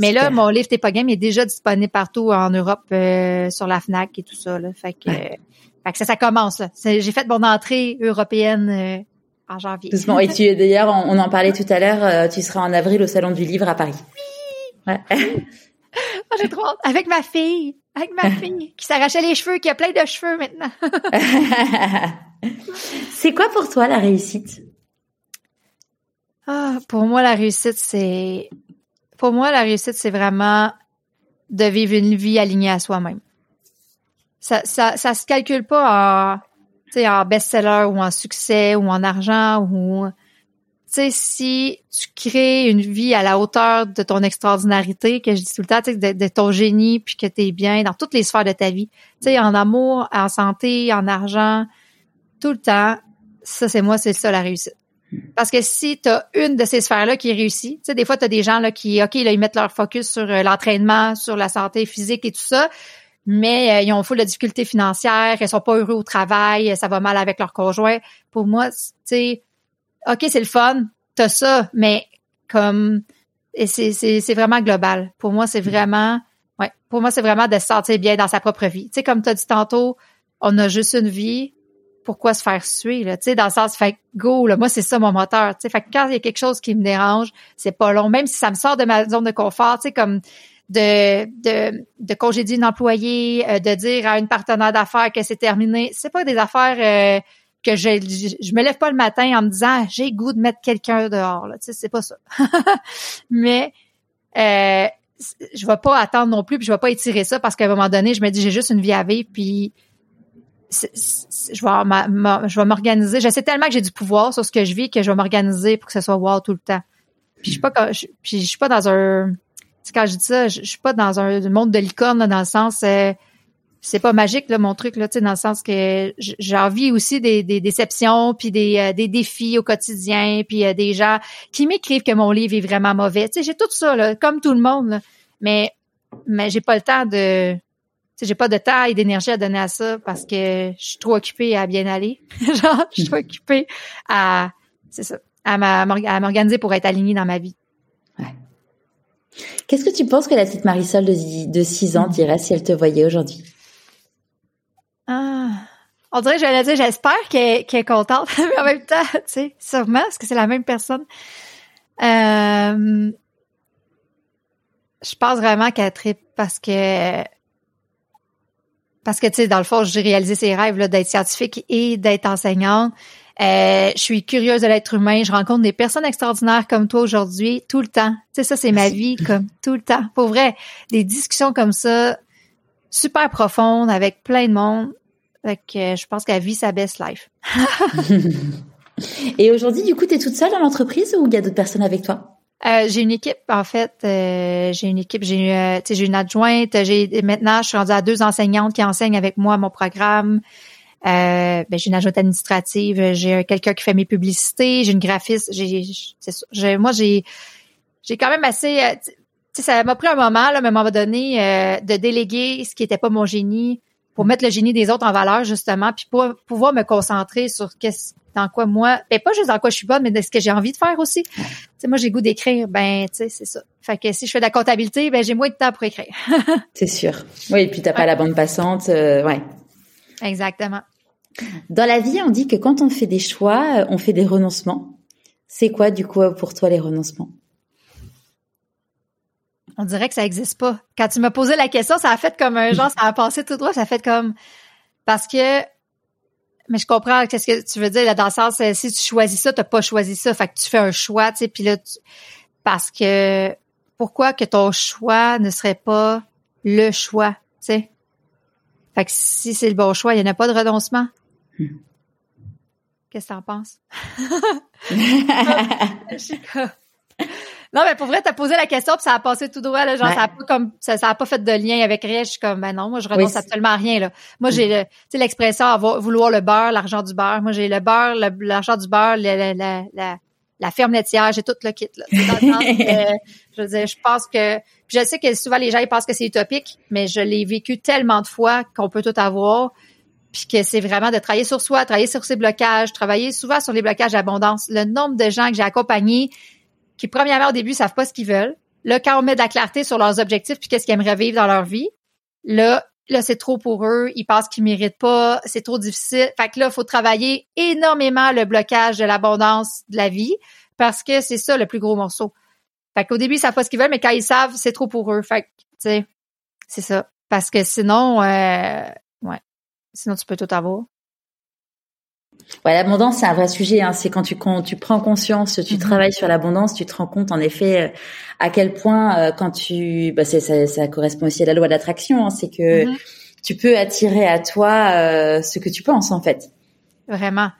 Mais là, mon livre T'es pas game est déjà disponible partout en Europe sur la Fnac et tout ça là. Fait que, fait que ça ça commence J'ai fait mon entrée européenne en janvier. Doucement. Et tu d'ailleurs, on, en parlait tout à l'heure, tu seras en avril au salon du livre à Paris. Ouais. oh, j'ai trop hâte. Avec ma fille. Avec ma fille qui s'arrachait les cheveux, qui a plein de cheveux maintenant. c'est quoi pour toi la réussite? Ah, pour moi, la réussite, c'est. Pour moi, la réussite, c'est vraiment de vivre une vie alignée à soi-même. Ça, ça, ça se calcule pas en, en best-seller ou en succès ou en argent ou sais, si tu crées une vie à la hauteur de ton extraordinarité, que je dis tout le temps, de, de ton génie, puis que tu es bien dans toutes les sphères de ta vie, tu sais, en amour, en santé, en argent, tout le temps, ça, c'est moi, c'est ça la réussite. Parce que si tu as une de ces sphères-là qui réussit, tu sais, des fois, tu as des gens là, qui, OK, là, ils mettent leur focus sur euh, l'entraînement, sur la santé physique et tout ça, mais euh, ils ont full de difficultés financières, ils sont pas heureux au travail, ça va mal avec leur conjoint. Pour moi, tu sais, OK, c'est le fun, t'as ça, mais comme c'est, c'est, c'est vraiment global. Pour moi, c'est vraiment ouais, pour moi, c'est vraiment de se sentir bien dans sa propre vie. Tu sais, comme tu as dit tantôt, on a juste une vie. Pourquoi se faire suer, là? Tu sais, dans le sens, fait go, là. Moi, c'est ça mon moteur. Tu sais, fait que quand il y a quelque chose qui me dérange, c'est pas long. Même si ça me sort de ma zone de confort, tu sais, comme de, de, de congédier une employée, euh, de dire à une partenaire d'affaires que c'est terminé. C'est pas des affaires euh, que je, je, me lève pas le matin en me disant ah, j'ai goût de mettre quelqu'un dehors là. Tu sais c'est pas ça. Mais euh, je vais pas attendre non plus puis je vais pas étirer ça parce qu'à un moment donné je me dis j'ai juste une vie à vivre puis je vais je m'organiser. Je sais tellement que j'ai du pouvoir sur ce que je vis que je vais m'organiser pour que ce soit wow tout le temps. Puis je suis pas je, puis je suis pas dans un quand je dis ça je, suis pas dans un monde de licorne dans le sens euh, c'est pas magique là mon truc là tu sais dans le sens que j'ai envie aussi des, des déceptions puis des, euh, des défis au quotidien puis euh, des gens qui m'écrivent que mon livre est vraiment mauvais tu sais j'ai tout ça là comme tout le monde mais mais j'ai pas le temps de tu sais j'ai pas de temps et d'énergie à donner à ça parce que je suis trop occupée à bien aller genre je suis trop occupée à c'est ça à m'organiser pour être alignée dans ma vie ouais. Qu'est-ce que tu penses que la petite Marisol de, de 6 ans dirait si elle te voyait aujourd'hui? On dirait, j'allais dire, j'espère qu'elle est contente, mais en même temps, tu sais, sûrement, parce que c'est la même personne. Euh, je pense vraiment qu'elle tripe parce que parce que tu sais dans le fond j'ai réalisé ses rêves d'être scientifique et d'être enseignante. Euh, je suis curieuse de l'être humain. Je rencontre des personnes extraordinaires comme toi aujourd'hui tout le temps. Tu sais ça c'est ma vie comme tout le temps. Pour vrai des discussions comme ça super profonde avec plein de monde. Fait que euh, je pense qu'elle vit sa best life. Et aujourd'hui, du coup, tu es toute seule dans l'entreprise ou il y a d'autres personnes avec toi? Euh, j'ai une équipe, en fait. Euh, j'ai une équipe, j'ai euh, j'ai une adjointe. J'ai maintenant, je suis rendue à deux enseignantes qui enseignent avec moi mon programme. ben, j'ai une adjointe administrative. J'ai quelqu'un qui fait mes publicités. J'ai une graphiste. J'ai, moi, j'ai j'ai quand même assez, euh, tu sais, ça m'a pris un moment, là, à un moment donné, euh, de déléguer ce qui était pas mon génie pour mettre le génie des autres en valeur, justement, puis pour pouvoir me concentrer sur qu'est-ce dans quoi moi, ben pas juste dans quoi je suis bonne, mais de ce que j'ai envie de faire aussi. Tu sais, moi, j'ai goût d'écrire, ben, tu sais, c'est ça. Fait que si je fais de la comptabilité, ben, j'ai moins de temps pour écrire. c'est sûr. Oui, et puis t'as pas la bande passante, euh, ouais. Exactement. Dans la vie, on dit que quand on fait des choix, euh, on fait des renoncements. C'est quoi, du coup, pour toi, les renoncements? On dirait que ça existe pas. Quand tu m'as posé la question, ça a fait comme un genre, ça a passé tout droit, ça a fait comme, parce que mais je comprends qu'est-ce que tu veux dire là, dans le sens si tu choisis ça, t'as pas choisi ça, fait que tu fais un choix, tu sais, puis là parce que pourquoi que ton choix ne serait pas le choix, tu sais? Fait que si c'est le bon choix, il n'y en a pas de renoncement. Hmm. Qu'est-ce que t'en penses? Non, mais pour vrai, t'as posé la question puis ça a passé tout droit là, genre ça a pas comme ça, ça a pas fait de lien avec rien. Je suis comme ben non, moi je renonce absolument à rien là. Moi j'ai le, tu sais l'expression avoir vouloir le beurre, l'argent du beurre. Moi j'ai le beurre, l'argent du beurre, la, la, la, la ferme laitière, j'ai tout le kit là. Dans le je veux dire, je pense que je sais que souvent les gens ils pensent que c'est utopique, mais je l'ai vécu tellement de fois qu'on peut tout avoir puis que c'est vraiment de travailler sur soi, travailler sur ses blocages, travailler souvent sur les blocages d'abondance. Le nombre de gens que j'ai accompagnés qui, premièrement, au début, savent pas ce qu'ils veulent. Là, quand on met de la clarté sur leurs objectifs puis qu'est-ce qu'ils aimeraient vivre dans leur vie, là, là, c'est trop pour eux. Ils pensent qu'ils méritent pas. C'est trop difficile. Fait que là, faut travailler énormément le blocage de l'abondance de la vie parce que c'est ça le plus gros morceau. Fait qu'au début, ils savent pas ce qu'ils veulent, mais quand ils savent, c'est trop pour eux. Fait que, tu sais, c'est ça. Parce que sinon, euh, ouais. Sinon, tu peux tout avoir. Ouais, l'abondance, c'est un vrai sujet. Hein. C'est quand tu, quand tu prends conscience, tu mhm. travailles sur l'abondance, tu te rends compte en effet euh, à quel point euh, quand tu, bah, ça, ça, correspond aussi à la loi de l'attraction. Hein. C'est que mhm. tu peux attirer à toi euh, ce que tu penses en fait. Vraiment,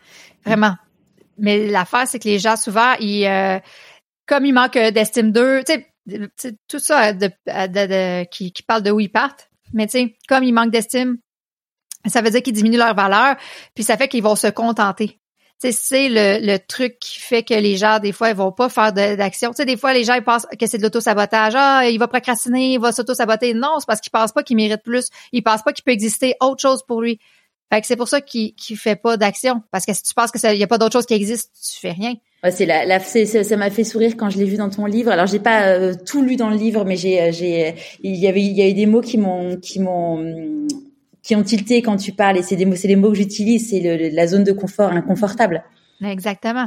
vraiment. Mais l'affaire, c'est que les gens souvent, ils, comme ils manquent d'estime d'eux, tu sais, tout ça de, de, qui, qui parle de où ils partent. Mais tu sais, comme ils manquent d'estime, ça veut dire qu'ils diminuent leur valeur, puis ça fait qu'ils vont se contenter. C'est le, le truc qui fait que les gens, des fois, ils vont pas faire d'action. Sais, des fois, les gens, ils pensent que c'est de l'auto-sabotage. Ah, il va procrastiner, il va s'auto-saboter. Non, c'est parce qu'ils pensent pas qu'il mérite plus. Ils pensent pas qu'il peut exister autre chose pour lui. Fait que c'est pour ça qu'il ne fait pas d'action. Parce que si tu penses que il y a pas d'autre chose qui existe, tu fais rien. Ouais, c'est la, la ça m'a fait sourire quand je l'ai vu dans ton livre. Alors j'ai pas euh, tout lu dans le livre, mais j'ai, j'ai, il y avait, il y a eu des mots qui m'ont, qui m'ont qui ont tilté quand tu parles et c'est des mots, c'est les mots que j'utilise, c'est la zone de confort inconfortable. Exactement.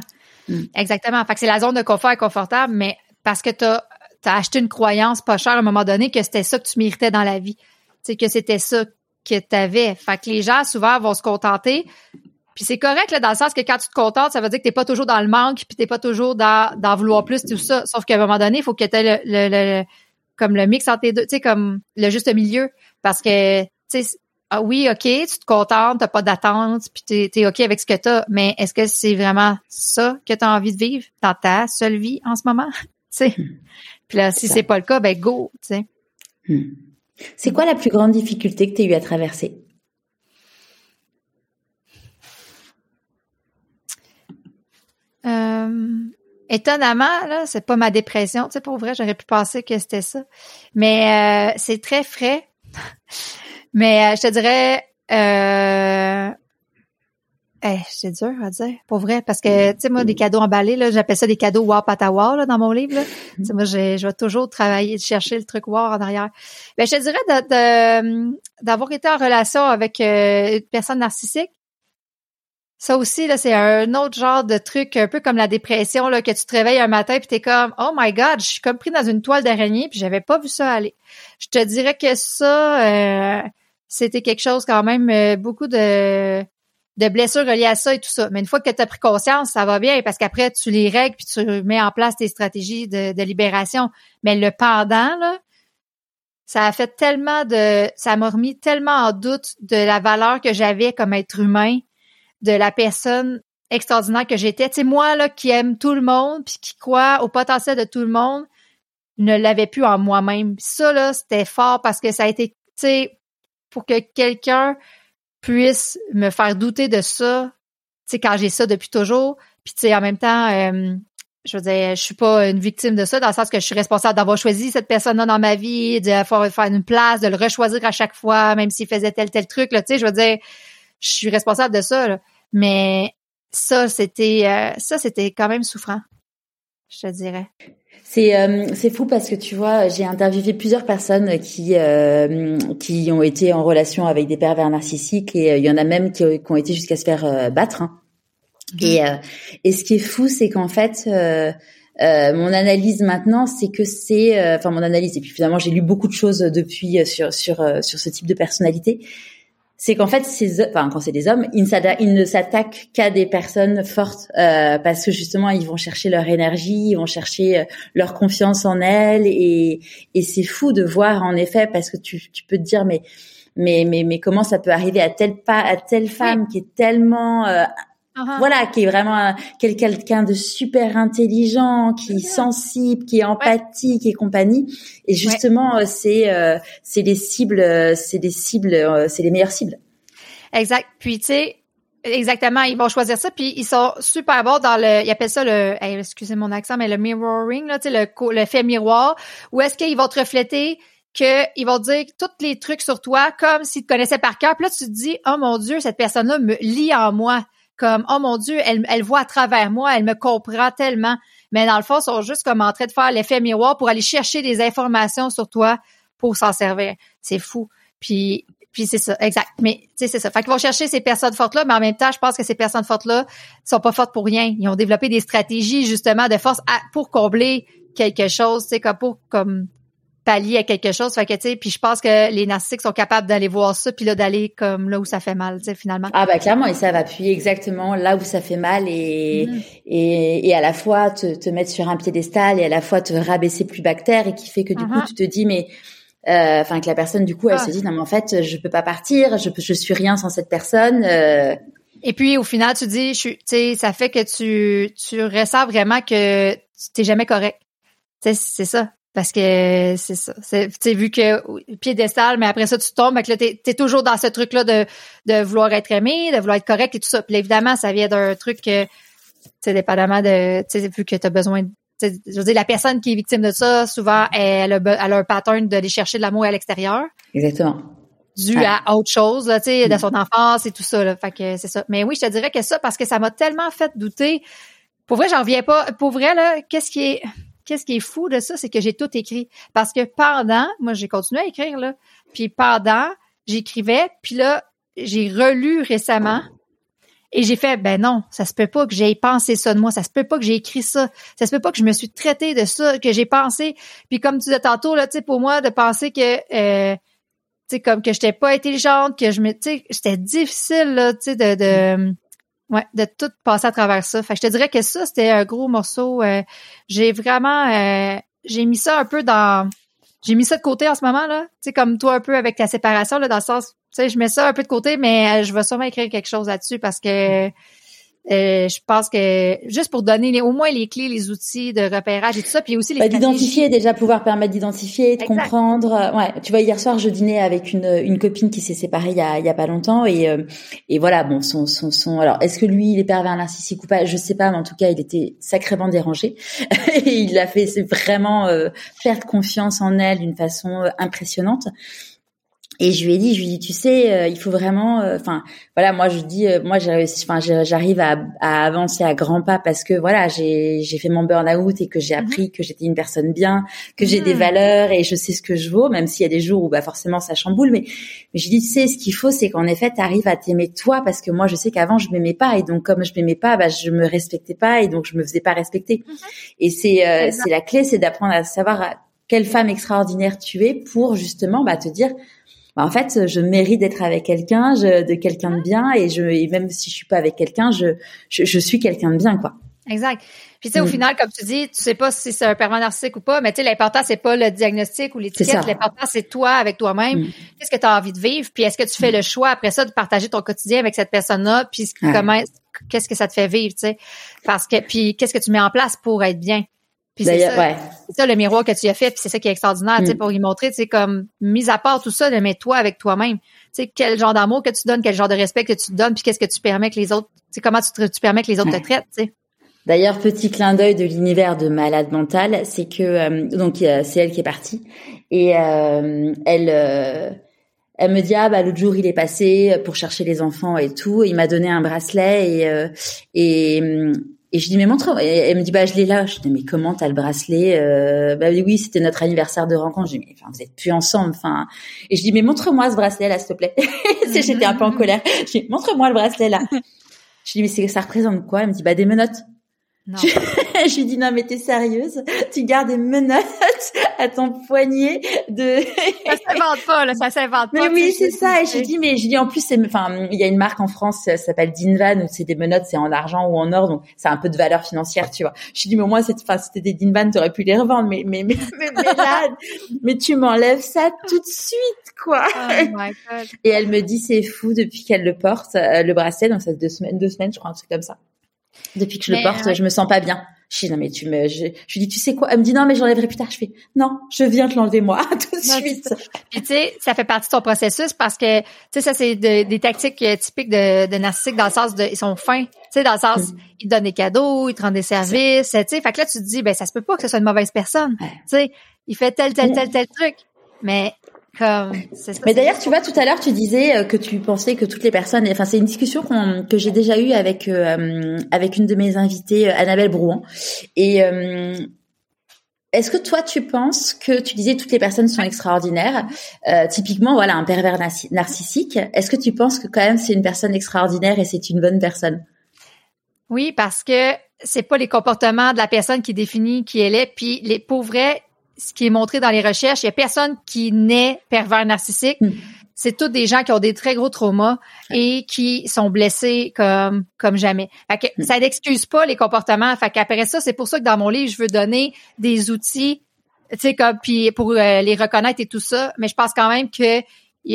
Mm. Exactement. Fait que c'est la zone de confort inconfortable, mais parce que tu as, acheté une croyance pas chère à un moment donné que c'était ça que tu méritais dans la vie. C'est que c'était ça que tu avais. Fait que les gens souvent vont se contenter. Puis c'est correct là, dans le sens que quand tu te contentes, ça veut dire que t'es pas toujours dans le manque, puis t'es pas toujours dans d'en vouloir plus, tout ça. Sauf qu'à un moment donné, il faut que tu aies le, le, comme le mix entre les deux, tu sais, comme le juste milieu. Parce que tu sais, ah oui, OK, tu te contentes, t'as pas d'attente, puis t'es es OK avec ce que t'as, mais est-ce que c'est vraiment ça que tu as envie de vivre dans ta seule vie en ce moment? sais? Hmm. Puis là, si c'est pas le cas, ben go, tu sais. Hmm. C'est quoi la plus grande difficulté que tu as eu à traverser? Euh, étonnamment, là, c'est pas ma dépression. Tu sais, pour vrai, j'aurais pu penser que c'était ça. Mais euh, c'est très frais. Mais euh, je te dirais, euh, eh, c'est dur à dire, pour vrai, parce que, tu sais, moi, des cadeaux emballés, là, j'appelle ça des cadeaux wow là, dans mon livre, là. Mm-hmm. moi, je vais toujours travailler, chercher le truc wow en arrière. Ben, je te dirais d'avoir été en relation avec euh, une personne narcissique. Ça aussi, là, c'est un autre genre de truc, un peu comme la dépression, là, que tu te réveilles un matin puis t'es comme, oh my god, je suis comme pris dans une toile d'araignée puis j'avais pas vu ça aller. Je te dirais que ça, euh, c'était quelque chose quand même, euh, beaucoup de, de blessures reliées à ça et tout ça. Mais une fois que tu as pris conscience, ça va bien parce qu'après, tu les règles puis tu mets en place tes stratégies de, de libération. Mais le pendant, là, ça a fait tellement de, ça m'a remis tellement en doute de la valeur que j'avais comme être humain, de la personne extraordinaire que j'étais. Tu sais, moi, là, qui aime tout le monde puis qui croit au potentiel de tout le monde, ne l'avais plus en moi-même. Ça, là, c'était fort parce que ça a été, tu sais, pour que quelqu'un puisse me faire douter de ça, tu sais, quand j'ai ça depuis toujours. Puis, tu sais, en même temps, euh, je veux dire, je suis pas une victime de ça, dans le sens que je suis responsable d'avoir choisi cette personne-là dans ma vie, de faire une place, de le rechoisir à chaque fois, même s'il faisait tel tel truc. Là, tu sais, je veux dire, je suis responsable de ça. Mais ça, c'était euh, ça, c'était quand même souffrant, je te dirais. C'est euh, c'est fou parce que tu vois, j'ai interviewé plusieurs personnes qui euh, qui ont été en relation avec des pervers narcissiques et il y en a même qui, ont été jusqu'à se faire battre. Hein. Et, euh, et ce qui est fou, c'est qu'en fait, euh, euh, mon analyse maintenant, c'est que c'est, euh, enfin mon analyse, et puis finalement j'ai lu beaucoup de choses depuis sur sur sur ce type de personnalité, c'est qu'en fait, ces, enfin quand c'est des hommes, ils ne s'attaquent qu'à des personnes fortes parce que justement ils vont chercher leur énergie, ils vont chercher leur confiance en elles, et et c'est fou de voir en effet parce que tu tu peux te dire mais mais mais mais comment ça peut arriver à telle pas à telle femme qui est tellement Uh-huh. Voilà, qui est vraiment quelqu'un de super intelligent, qui est sensible, qui est empathique et compagnie. Et justement, euh, c'est euh, c'est les cibles, euh, c'est des cibles, c'est les meilleures cibles. Exact. Puis tu sais, exactement, ils vont choisir ça. Puis ils sont super bons dans le, ils appellent ça le, excusez mon accent, mais le mirroring là, tu sais, le le fait miroir. Où est-ce qu'ils vont te refléter? qu'ils vont dire tous les trucs sur toi comme s'ils te connaissaient par cœur. Puis là, tu te dis, oh mon Dieu, cette personne-là me lit en moi comme oh mon dieu, elle, elle voit à travers moi, elle me comprend tellement. Mais dans le fond, ils sont juste comme en train de faire l'effet miroir pour aller chercher des informations sur toi pour s'en servir. C'est fou. Puis puis c'est ça, exact. Mais tu sais, c'est ça. Fait qu'ils vont chercher ces personnes fortes-là, mais en même temps, je pense que ces personnes fortes-là sont pas fortes pour rien. Ils ont développé des stratégies justement de force pour combler quelque chose, tu comme pour comme pallier à quelque chose. Fait que, tu sais, puis je pense que les narcissiques sont capables d'aller voir ça, puis là, d'aller comme là où ça fait mal, tu sais, finalement. Ah, bah, clairement, et ça va appuyer exactement là où ça fait mal et, mm-hmm. et, et à la fois te, te mettre sur un piédestal et à la fois te rabaisser plus bactère et qui fait que du coup, uh-huh. tu te dis, mais, euh, enfin, que la personne, du coup, elle ah. se dit, non, mais en fait, je peux pas partir, je, je suis rien sans cette personne, euh. Et puis, au final, tu dis, je tu sais, ça fait que tu, tu ressens vraiment que tu t'es jamais correct. c'est ça parce que c'est ça. C'est vu que piédestal, mais après ça tu tombes, mais là t'es es toujours dans ce truc là de de vouloir être aimé, de vouloir être correct et tout ça. Puis évidemment, ça vient d'un truc que c'est dépendamment de tu sais vu que tu as besoin de je veux dire, la personne qui est victime de ça, souvent, elle a, elle a un pattern d'aller chercher de l'amour à l'extérieur. Exactement. Dû à autre chose, là, tu sais, de mm. son enfance et tout ça, là. Fait que c'est ça. Mais oui, je te dirais que ça, parce que ça m'a tellement fait douter. Pour vrai, j'en reviens pas. Pour vrai, là, qu'est-ce qui est, qu'est-ce qui est fou de ça, c'est que j'ai tout écrit. Parce que pendant, moi, j'ai continué à écrire, là. Puis pendant, j'écrivais, puis là, j'ai relu récemment. Et j'ai fait, ben non, ça se peut pas que j'aie pensé ça de moi, ça se peut pas que j'ai écrit ça, ça se peut pas que je me suis traité de ça, que j'ai pensé. Puis comme tu disais tantôt, là, tu sais, pour moi, de penser que, euh, tu sais, comme que j'étais pas intelligente, que je me, tu sais, c'était difficile, là, tu sais, de, de, Ouais, de tout passer à travers ça. Fait que je te dirais que ça, c'était un gros morceau. Euh, j'ai vraiment euh, j'ai mis ça un peu dans. J'ai mis ça de côté en ce moment, là. Tu sais, comme toi un peu avec ta séparation, là, dans le sens. Tu sais, je mets ça un peu de côté, mais euh, je vais sûrement écrire quelque chose là-dessus parce que euh, je pense que juste pour donner les, au moins les clés, les outils de repérage et tout ça, puis aussi les bah, d'identifier déjà pouvoir permettre d'identifier, de comprendre. Euh, ouais, tu vois hier soir je dînais avec une, une copine qui s'est séparée il y a, il y a pas longtemps et euh, et voilà bon son son son alors est-ce que lui il est pervers narcissique ou pas? Je sais pas mais en tout cas il était sacrément dérangé. Et il a fait vraiment euh, perdre confiance en elle d'une façon impressionnante et je lui ai dit, je lui ai dit, tu sais, euh, il faut vraiment, euh, enfin, voilà, moi je dis, euh, moi j'ai réussi, enfin, j'arrive à, à, avancer à grands pas parce que voilà, j'ai j'ai fait mon burn-out et que j'ai mhm. appris que j'étais une personne bien, que j'ai des mhm. valeurs et je sais ce que je vaux, même s'il y a des jours où bah forcément ça chamboule, mais mais je dis, tu sais, ce qu'il faut, c'est qu'en effet, tu arrives à t'aimer toi parce que moi je sais qu'avant je m'aimais pas et donc comme je m'aimais pas, bah je me respectais pas et donc je me faisais pas respecter. Mhm. Et c'est c'est la clé, c'est d'apprendre à savoir quelle femme extraordinaire tu es pour justement bah te dire bah, en fait, je mérite d'être avec quelqu'un, de quelqu'un de bien, et je, et même si je suis pas avec quelqu'un, je, je, je suis quelqu'un de bien, quoi. Exact. Puis tu sais, au mm. final, comme tu dis, tu sais pas si c'est un pervers narcissique ou pas, mais tu sais, l'important c'est pas le diagnostic ou l'étiquette, l'important c'est toi avec toi-même. Mm. Qu'est-ce que tu as envie de vivre, puis est-ce que tu fais le choix après ça de partager ton quotidien avec cette personne-là, puis comment, qu'est-ce que ça te fait vivre, tu sais, parce que puis qu'est-ce que tu mets en place pour être bien? Puis c'est ça, ouais. ça le miroir que tu as fait, puis c'est ça qui est extraordinaire, mm. pour y montrer, tu comme mis à part tout ça, mets toi avec toi-même. Tu quel genre d'amour que tu donnes, quel genre de respect que tu te donnes, puis qu'est-ce que tu permets que les autres, tu comment tu, tu permets que les autres te traitent. D'ailleurs, petit clin d'œil de l'univers de malade mental, c'est que euh, donc c'est elle qui est partie et euh, elle euh, elle me dit ah bah l'autre jour il est passé pour chercher les enfants et tout, il m'a donné un bracelet et et et je dis mais montre et elle me dit bah je l'ai là. Je dis mais comment t'as le bracelet euh, bah oui c'était notre anniversaire de rencontre. Je dis mais enfin vous êtes plus ensemble enfin. Et je dis mais montre-moi ce bracelet là s'il te plaît. J'étais un peu en colère. Je dis montre-moi le bracelet là je dis mais ça représente quoi? Elle me dit bah des menottes lui dis non mais t'es sérieuse? Tu gardes des menottes à ton poignet de. ça s'invente pas là, ça s'invente pas. Mais oui c'est ça. Et je dis mais je dis en plus c'est enfin il y a une marque en France ça s'appelle Dinvan où c'est des menottes c'est en argent ou en or donc c'est un peu de valeur financière tu vois. Je dis mais moi c'est enfin c'était des Dinvan t'aurais pu les revendre mais mais mais mais, mais là mais tu m'enlèves ça tout de suite quoi. Oh my God. Et elle me dit c'est fou depuis qu'elle le porte euh, le bracelet donc ça fait deux semaines deux semaines je crois un truc comme ça. Depuis que je le porte, je me sens pas bien. Je dis non mais tu me, je, je lui dis tu sais quoi? Elle me dit non mais j'enlèverai plus tard. Je fais non, je viens te l'enlever moi tout de suite. Puis tu sais, ça fait partie de ton processus parce que tu sais ça c'est des tactiques euh, typiques de, de narcissiques dans le sens de ils sont fins. Tu sais dans le sens mm. ils te donnent des cadeaux, ils te rendent des services. Tu sais, fait que là tu te dis ben ça se peut pas que ce soit une mauvaise personne. Tu sais, il fait tel tel tel tel truc. Mais mais d'ailleurs, tu vois, tout à l'heure, tu disais euh, que tu pensais que toutes les personnes, enfin, c'est une discussion que j'ai déjà eue avec euh, avec une de mes invitées, euh, Annabelle Brouan. Et est-ce que toi, tu penses que tu disais toutes les personnes sont extraordinaires? Typiquement, voilà, un pervers narcissique. Est-ce que tu penses que quand même c'est une personne extraordinaire et c'est une bonne personne? Oui, parce que c'est pas les comportements de la personne qui définit qui elle est. Puis les pauvres ce qui est montré dans les recherches, il y a personne qui naît pervers narcissique. Hmm. C'est tous des gens qui ont des très gros traumas et qui sont blessés comme comme jamais. Fait que hmm. ça n'excuse pas les comportements. Fait qu'après ça, c'est pour ça que dans mon livre, je veux donner des outils, tu sais comme puis pour euh, les reconnaître et tout ça. Mais je pense quand même que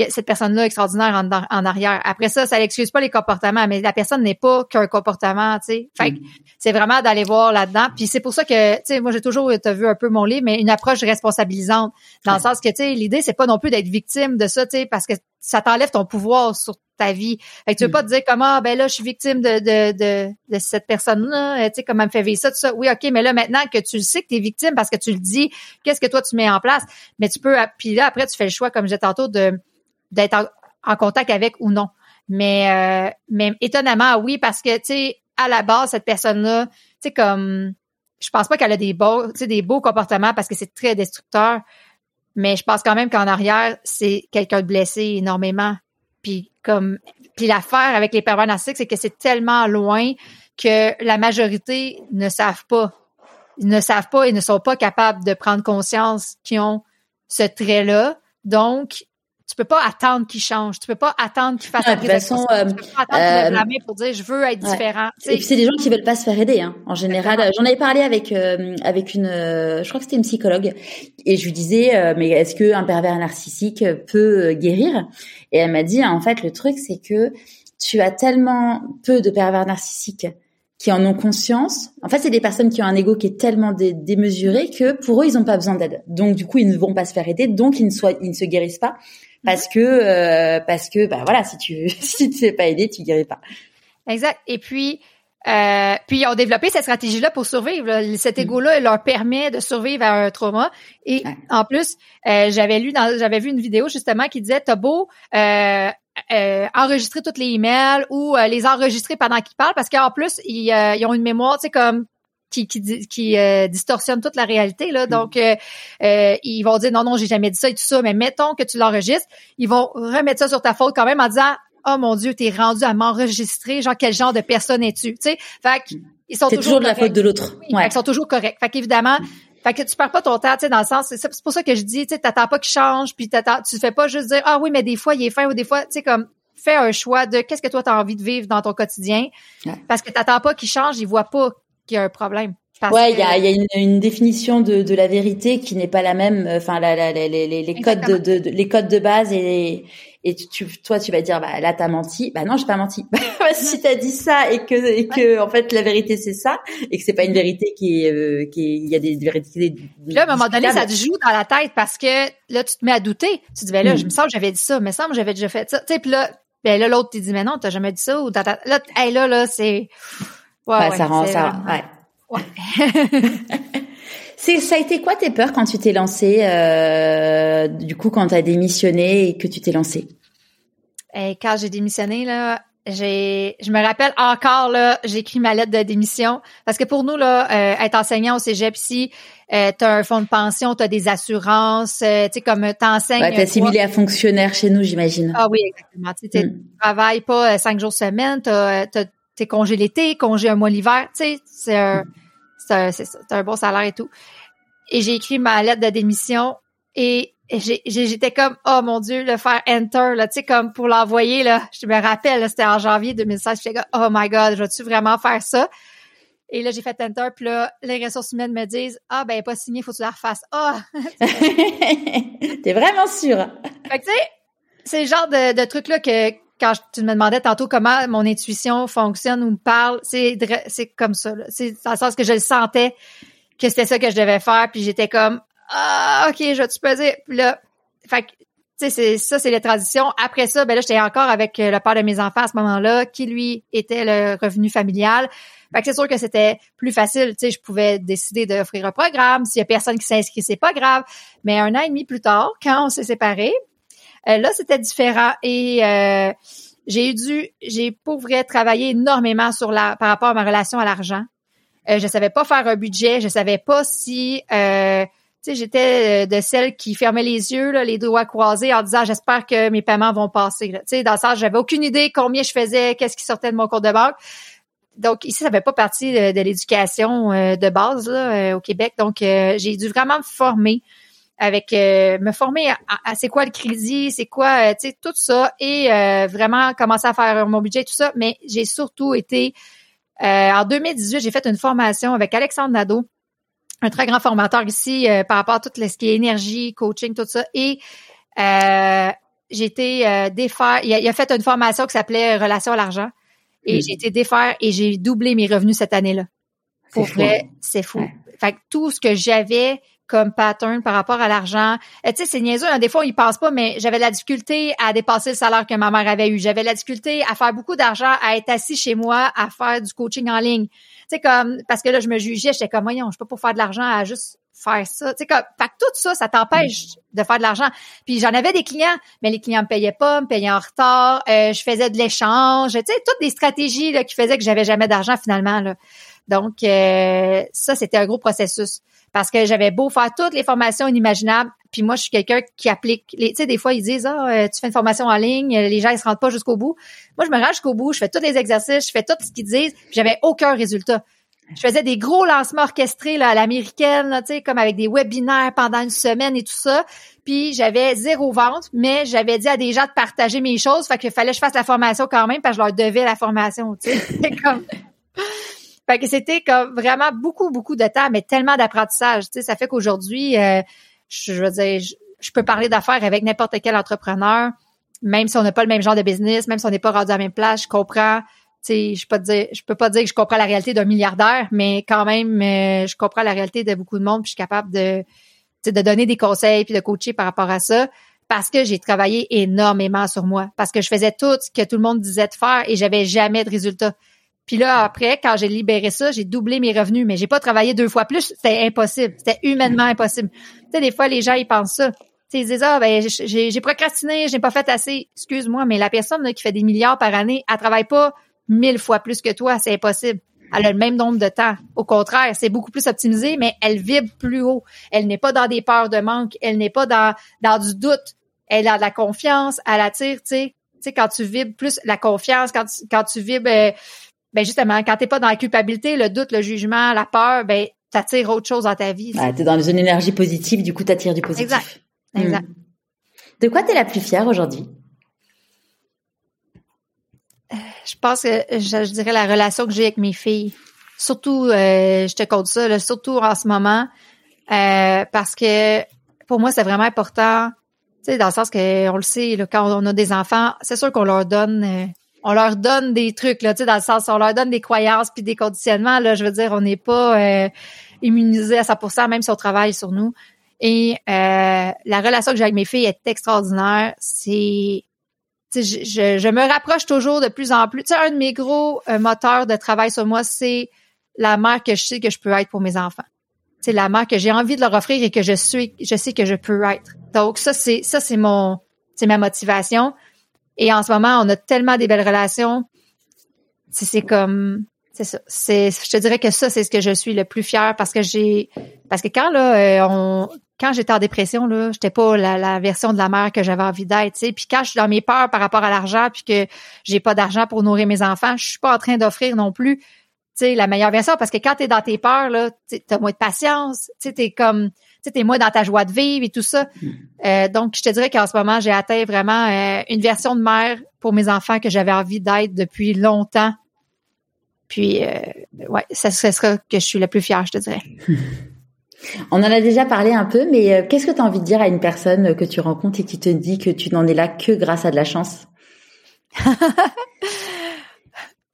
cette personne-là extraordinaire en, arrière. Après ça, ça n'excuse pas les comportements, mais la personne n'est pas qu'un comportement, tu sais. Fait mm. c'est vraiment d'aller voir là-dedans. Puis c'est pour ça que, tu sais, moi j'ai toujours, as vu un peu mon livre, mais une approche responsabilisante, dans le sens que, tu sais, l'idée c'est pas non plus d'être victime de ça, tu sais, parce que ça t'enlève ton pouvoir sur ta vie. Fait que tu veux mm. pas te dire comment, ah, ben là, je suis victime de, de, de, de cette personne-là, tu sais, comment elle me fait vivre ça, tout ça. Oui, OK, mais là, maintenant que tu le sais que tu es victime parce que tu le dis, qu'est-ce que toi tu mets en place? Mais tu peux, puis là, après, tu fais le choix, comme j'ai tantôt, de d'être en, contact avec ou non. Mais euh, mais étonnamment, oui, parce que tu sais, à la base, cette personne-là, tu sais, comme je pense pas qu'elle a des beaux, tu sais, des beaux comportements parce que c'est très destructeur. Mais je pense quand même qu'en arrière, c'est quelqu'un de blessé énormément. Puis comme puis l'affaire avec les pervers narcissiques, c'est que c'est tellement loin que la majorité ne savent pas. Ils ne savent pas et ne sont pas capables de prendre conscience qu'ils ont ce trait-là. Donc, tu peux pas attendre qu'il change. Tu peux pas attendre qu'il fasse de toute façon, euh, tu peux pas attendre euh, pour dire je veux être différent. Et puis c'est des gens qui veulent pas se faire aider. Hein. En général, j'en avais parlé avec euh, avec une, je crois que c'était une psychologue, et je lui disais mais est-ce que un pervers narcissique peut guérir? Et elle m'a dit en fait le truc c'est que tu as tellement peu de pervers narcissiques qui en ont conscience. En fait, c'est des personnes qui ont un ego qui est tellement démesuré que pour eux, ils n'ont pas besoin d'aide. Donc, du coup, ils ne vont pas se faire aider, donc ils ne, soient, ils ne se guérissent pas parce que euh, parce que bah voilà si tu si tu fais pas aider tu guéris pas exact et puis euh, puis ils ont développé cette stratégie-là pour survivre. Cet mm. ego-là leur permet de survivre à un trauma. Et en plus, euh, j'avais lu, j'avais vu une vidéo justement qui disait t'as beau euh, euh, enregistrer toutes les emails ou les enregistrer pendant qu'ils parlent, parce qu'en plus ils, ils, ont une mémoire, tu sais comme qui, qui, qui euh, distorsionne toute la réalité. Là. Mm. Donc, euh, euh, ils vont dire non, non, j'ai jamais dit ça et tout ça, mais mettons que tu l'enregistres, ils vont remettre ça sur ta faute quand même en disant Oh mon Dieu, t'es rendu à m'enregistrer, genre quel genre de personne es-tu? Tu sais, fait ils sont toujours, de la faute de l'autre. ouais. Ils sont toujours corrects. Fait qu'évidemment, mm. fait que tu perds pas ton temps, tu sais, dans le sens, c'est pour ça que je dis, tu sais, t'attends pas qu'il change, puis t'attends, tu fais pas juste dire ah oui, mais des fois il est fin ou des fois, tu sais comme fais un choix de qu'est-ce que toi tu as envie de vivre dans ton quotidien, parce que t'attends pas qu'il change, il voit pas qu'il y a un problème. Ouais, il y a, y a une, une, définition de, de la vérité qui n'est pas la même. Enfin, la, la, les, les, les codes de, de, les codes de base et et tu, toi tu vas dire bah là t'as menti. Bah non, j'ai pas menti. si t'as dit ça et que et que en fait la vérité c'est ça et que c'est pas une vérité qui est euh, qui il y a des vérités. Là, à un moment donné, ça te joue dans la tête parce que là tu te mets à douter. Tu te dis ben là, je me sens que j'avais dit ça, mais ça me j'avais déjà fait ça. Tu sais, puis là, ben là l'autre te dit mais non, t'as jamais dit ça ou là, hey, là là c'est ouais, ça rend ça. Ouais Ouais. C'est, ça a été quoi tes peurs quand tu t'es lancée, euh, du coup, quand tu as démissionné et que tu t'es lancée? Et quand j'ai démissionné, là, j'ai, je me rappelle encore, là, j'ai écrit ma lettre de démission. Parce que pour nous, là, euh, être enseignant au cégep ici, euh, t'as un fonds de pension, t'as des assurances, euh, tu sais, comme t'enseignes. Ouais, t'es assimilé à fonctionnaire chez nous, j'imagine. Ah oui, exactement. Tu mm. travailles pas cinq jours semaine, t'as, t'as tes congés l'été, congé un mois l'hiver, tu sais, c'est un, c'est un, bon salaire et tout. Et j'ai écrit ma lettre de démission et j'étais comme oh mon dieu le faire enter là tu sais comme pour l'envoyer là. Je me rappelle c'était en janvier 2016 j'étais comme oh my god je vais-tu vraiment faire ça? Et là j'ai fait enter puis là les ressources humaines me disent ah ben pas signé faut que tu la refasses. Ah t'es vraiment sûre. Fait que tu sais c'est le genre de, de truc là que quand tu me demandais tantôt comment mon intuition fonctionne ou me parle, c'est c'est comme ça. C'est dans le sens que je le sentais que c'était ça que je devais faire, puis j'étais comme ah ok, je vais-tu peser. Puis là, tu sais, ça, c'est les transitions. Après ça, ben là, j'étais encore avec euh, le père de mes enfants à ce moment-là, qui lui était le revenu familial. Fait que c'est sûr que c'était plus facile, tu sais, je pouvais décider d'offrir un programme. S'il y a personne qui s'inscrit, c'est pas grave. Mais un an et demi plus tard, quand on s'est séparés, euh, là, c'était différent et euh, j'ai dû, j'ai pour vrai travaillé énormément sur la par rapport à ma relation à l'argent. Euh, je savais pas faire un budget, je savais pas si euh, tu sais, j'étais de celles qui fermaient les yeux, là, les doigts croisés en disant j'espère que mes paiements vont passer. Tu sais, dans sens, j'avais aucune idée combien je faisais, qu'est-ce qui sortait de mon compte de banque. Donc ici, ça fait pas partie de, l'éducation de base là, au Québec. Donc j'ai dû vraiment me former avec euh, me former à, c'est quoi le crédit, c'est quoi, euh, tu sais, tout ça et euh, vraiment commencer à faire mon budget, tout ça. Mais j'ai surtout été, en 2018, j'ai fait une formation avec Alexandre Nadeau, un très grand formateur ici par rapport à tout ce qui est énergie, coaching, tout ça. Et j'ai été défaire, il a, il a, fait une formation qui s'appelait Relation à l'argent. Et j'ai été défaire et j'ai doublé mes revenus cette année-là. Pour vrai, c'est fou. Fait que tout ce que j'avais comme pattern par rapport à l'argent. Euh, tu sais, c'est niaiseux, hein, des fois, ils pensent pas, mais j'avais la difficulté à dépasser le salaire que ma mère avait eu. J'avais la difficulté à faire beaucoup d'argent, à être assis chez moi, à faire du coaching en ligne. Tu sais, comme, parce que là, je me jugeais, j'étais comme, voyons, je peux pas faire de l'argent à juste faire ça. Tu sais, comme, fait que tout ça, ça t'empêche de faire de l'argent. Puis j'en avais des clients, mais les clients me payaient pas, me payaient en retard, euh, je faisais de l'échange, tu sais, toutes des stratégies là, qui faisaient que j'avais jamais d'argent finalement. Donc, euh, ça, c'était un gros processus parce que j'avais beau faire toutes les formations inimaginables, puis moi je suis quelqu'un qui applique tu sais des fois ils disent ah euh, tu fais une formation en ligne, les gens ils se rendent pas jusqu'au bout. Moi je me rends jusqu'au bout, je fais tous les exercices, je fais tout ce qu'ils disent, puis j'avais aucun résultat. Je faisais des gros lancements orchestrés là, à l'américaine, tu sais, comme avec des webinaires pendant une semaine et tout ça. Puis j'avais zéro vente, mais j'avais dit à des gens de partager mes choses, fait qu'il fallait que je fasse la formation quand même, parce que je leur devais la formation, tu sais. comme fait que c'était comme vraiment beaucoup, beaucoup de temps, mais tellement d'apprentissage. Tu sais, ça fait qu'aujourd'hui, euh, je, veux dire, je, peux parler d'affaires avec n'importe quel entrepreneur, même si on n'a pas le même genre de business, même si on n'est pas rendu à la même place, je comprends. Tu sais, je peux pas dire, je peux pas dire que je comprends la réalité d'un milliardaire, mais quand même, euh, je comprends la réalité de beaucoup de monde, puis je suis capable de, de donner des conseils puis de coacher par rapport à ça parce que j'ai travaillé énormément sur moi, parce que je faisais tout ce que tout le monde disait de faire et j'avais jamais de résultats. Puis là, après, quand j'ai libéré ça, j'ai doublé mes revenus, mais j'ai pas travaillé deux fois plus. C'était impossible. C'était humainement impossible. Tu sais, des fois, les gens, ils pensent ça. Tu sais, ils disent, ah, ben, j'ai procrastiné, j'ai pas fait assez. Excuse-moi, mais la personne là, qui fait des milliards par année, elle travaille pas mille fois plus que toi. C'est impossible. Elle a le même nombre de temps. Au contraire, c'est beaucoup plus optimisé, mais elle vibre plus haut. Elle n'est pas dans des peurs de manque. Elle n'est pas dans, dans du doute. Elle a de la confiance. Elle attire, tu sais. Tu sais, quand tu vibres plus la confiance, quand tu, quand tu vibres euh, ben justement, quand t'es pas dans la culpabilité, le doute, le jugement, la peur, ben t'attires autre chose dans ta vie. Ah, t'es dans une énergie positive, du coup t'attires du positif. Exact. Hmm. Exact. De quoi t'es la plus fière aujourd'hui? Euh, je pense que je, dirais la relation que j'ai avec mes filles. Surtout, euh, je te compte ça, surtout en ce moment, euh, parce que pour moi, c'est vraiment important, tu sais, dans le sens que on le sait, là, quand on a des enfants, c'est sûr qu'on leur donne on leur donne des trucs là, tu sais, dans le sens on leur donne des croyances puis des conditionnements là. Je veux dire, on n'est pas euh, immunisé à 100%, même si on travaille sur nous. Et euh, la relation que j'ai avec mes filles est extraordinaire. C'est je, me rapproche toujours de plus en plus. Tu sais, un de mes gros euh, moteurs de travail sur moi, c'est la mère que je sais que je peux être pour mes enfants. C'est la mère que j'ai envie de leur offrir et que je suis, je sais que je peux être. Donc ça, c'est ça, c'est mon, c'est ma motivation. Et en ce moment, on a tellement des belles relations. C'est comme, c'est ça. C'est, je te dirais que ça, c'est ce que je suis le plus fier parce que j'ai, parce que quand là, euh, on, quand j'étais en dépression là, j'étais pas la, version de la mère que j'avais envie d'être, tu sais. Puis quand je suis dans mes peurs par rapport à l'argent, puis que j'ai pas d'argent pour nourrir mes enfants, je suis pas en train d'offrir non plus, tu sais, la meilleure version parce que quand t'es dans tes peurs là, t'as moins de patience, tu sais, t'es comme, tu sais, t'es moins dans ta joie de vivre et tout ça. Hmm. Euh, donc, je te dirais qu'en ce moment, j'ai atteint vraiment euh, une version de mère pour mes enfants que j'avais envie d'être depuis longtemps puis, euh, ouais, ça, sera que je suis la plus fière, je te dirais. On en a déjà parlé un peu, mais euh, qu'est-ce que tu as envie de dire à une personne que tu rencontres et qui te dit que tu n'en es là que grâce à de la chance?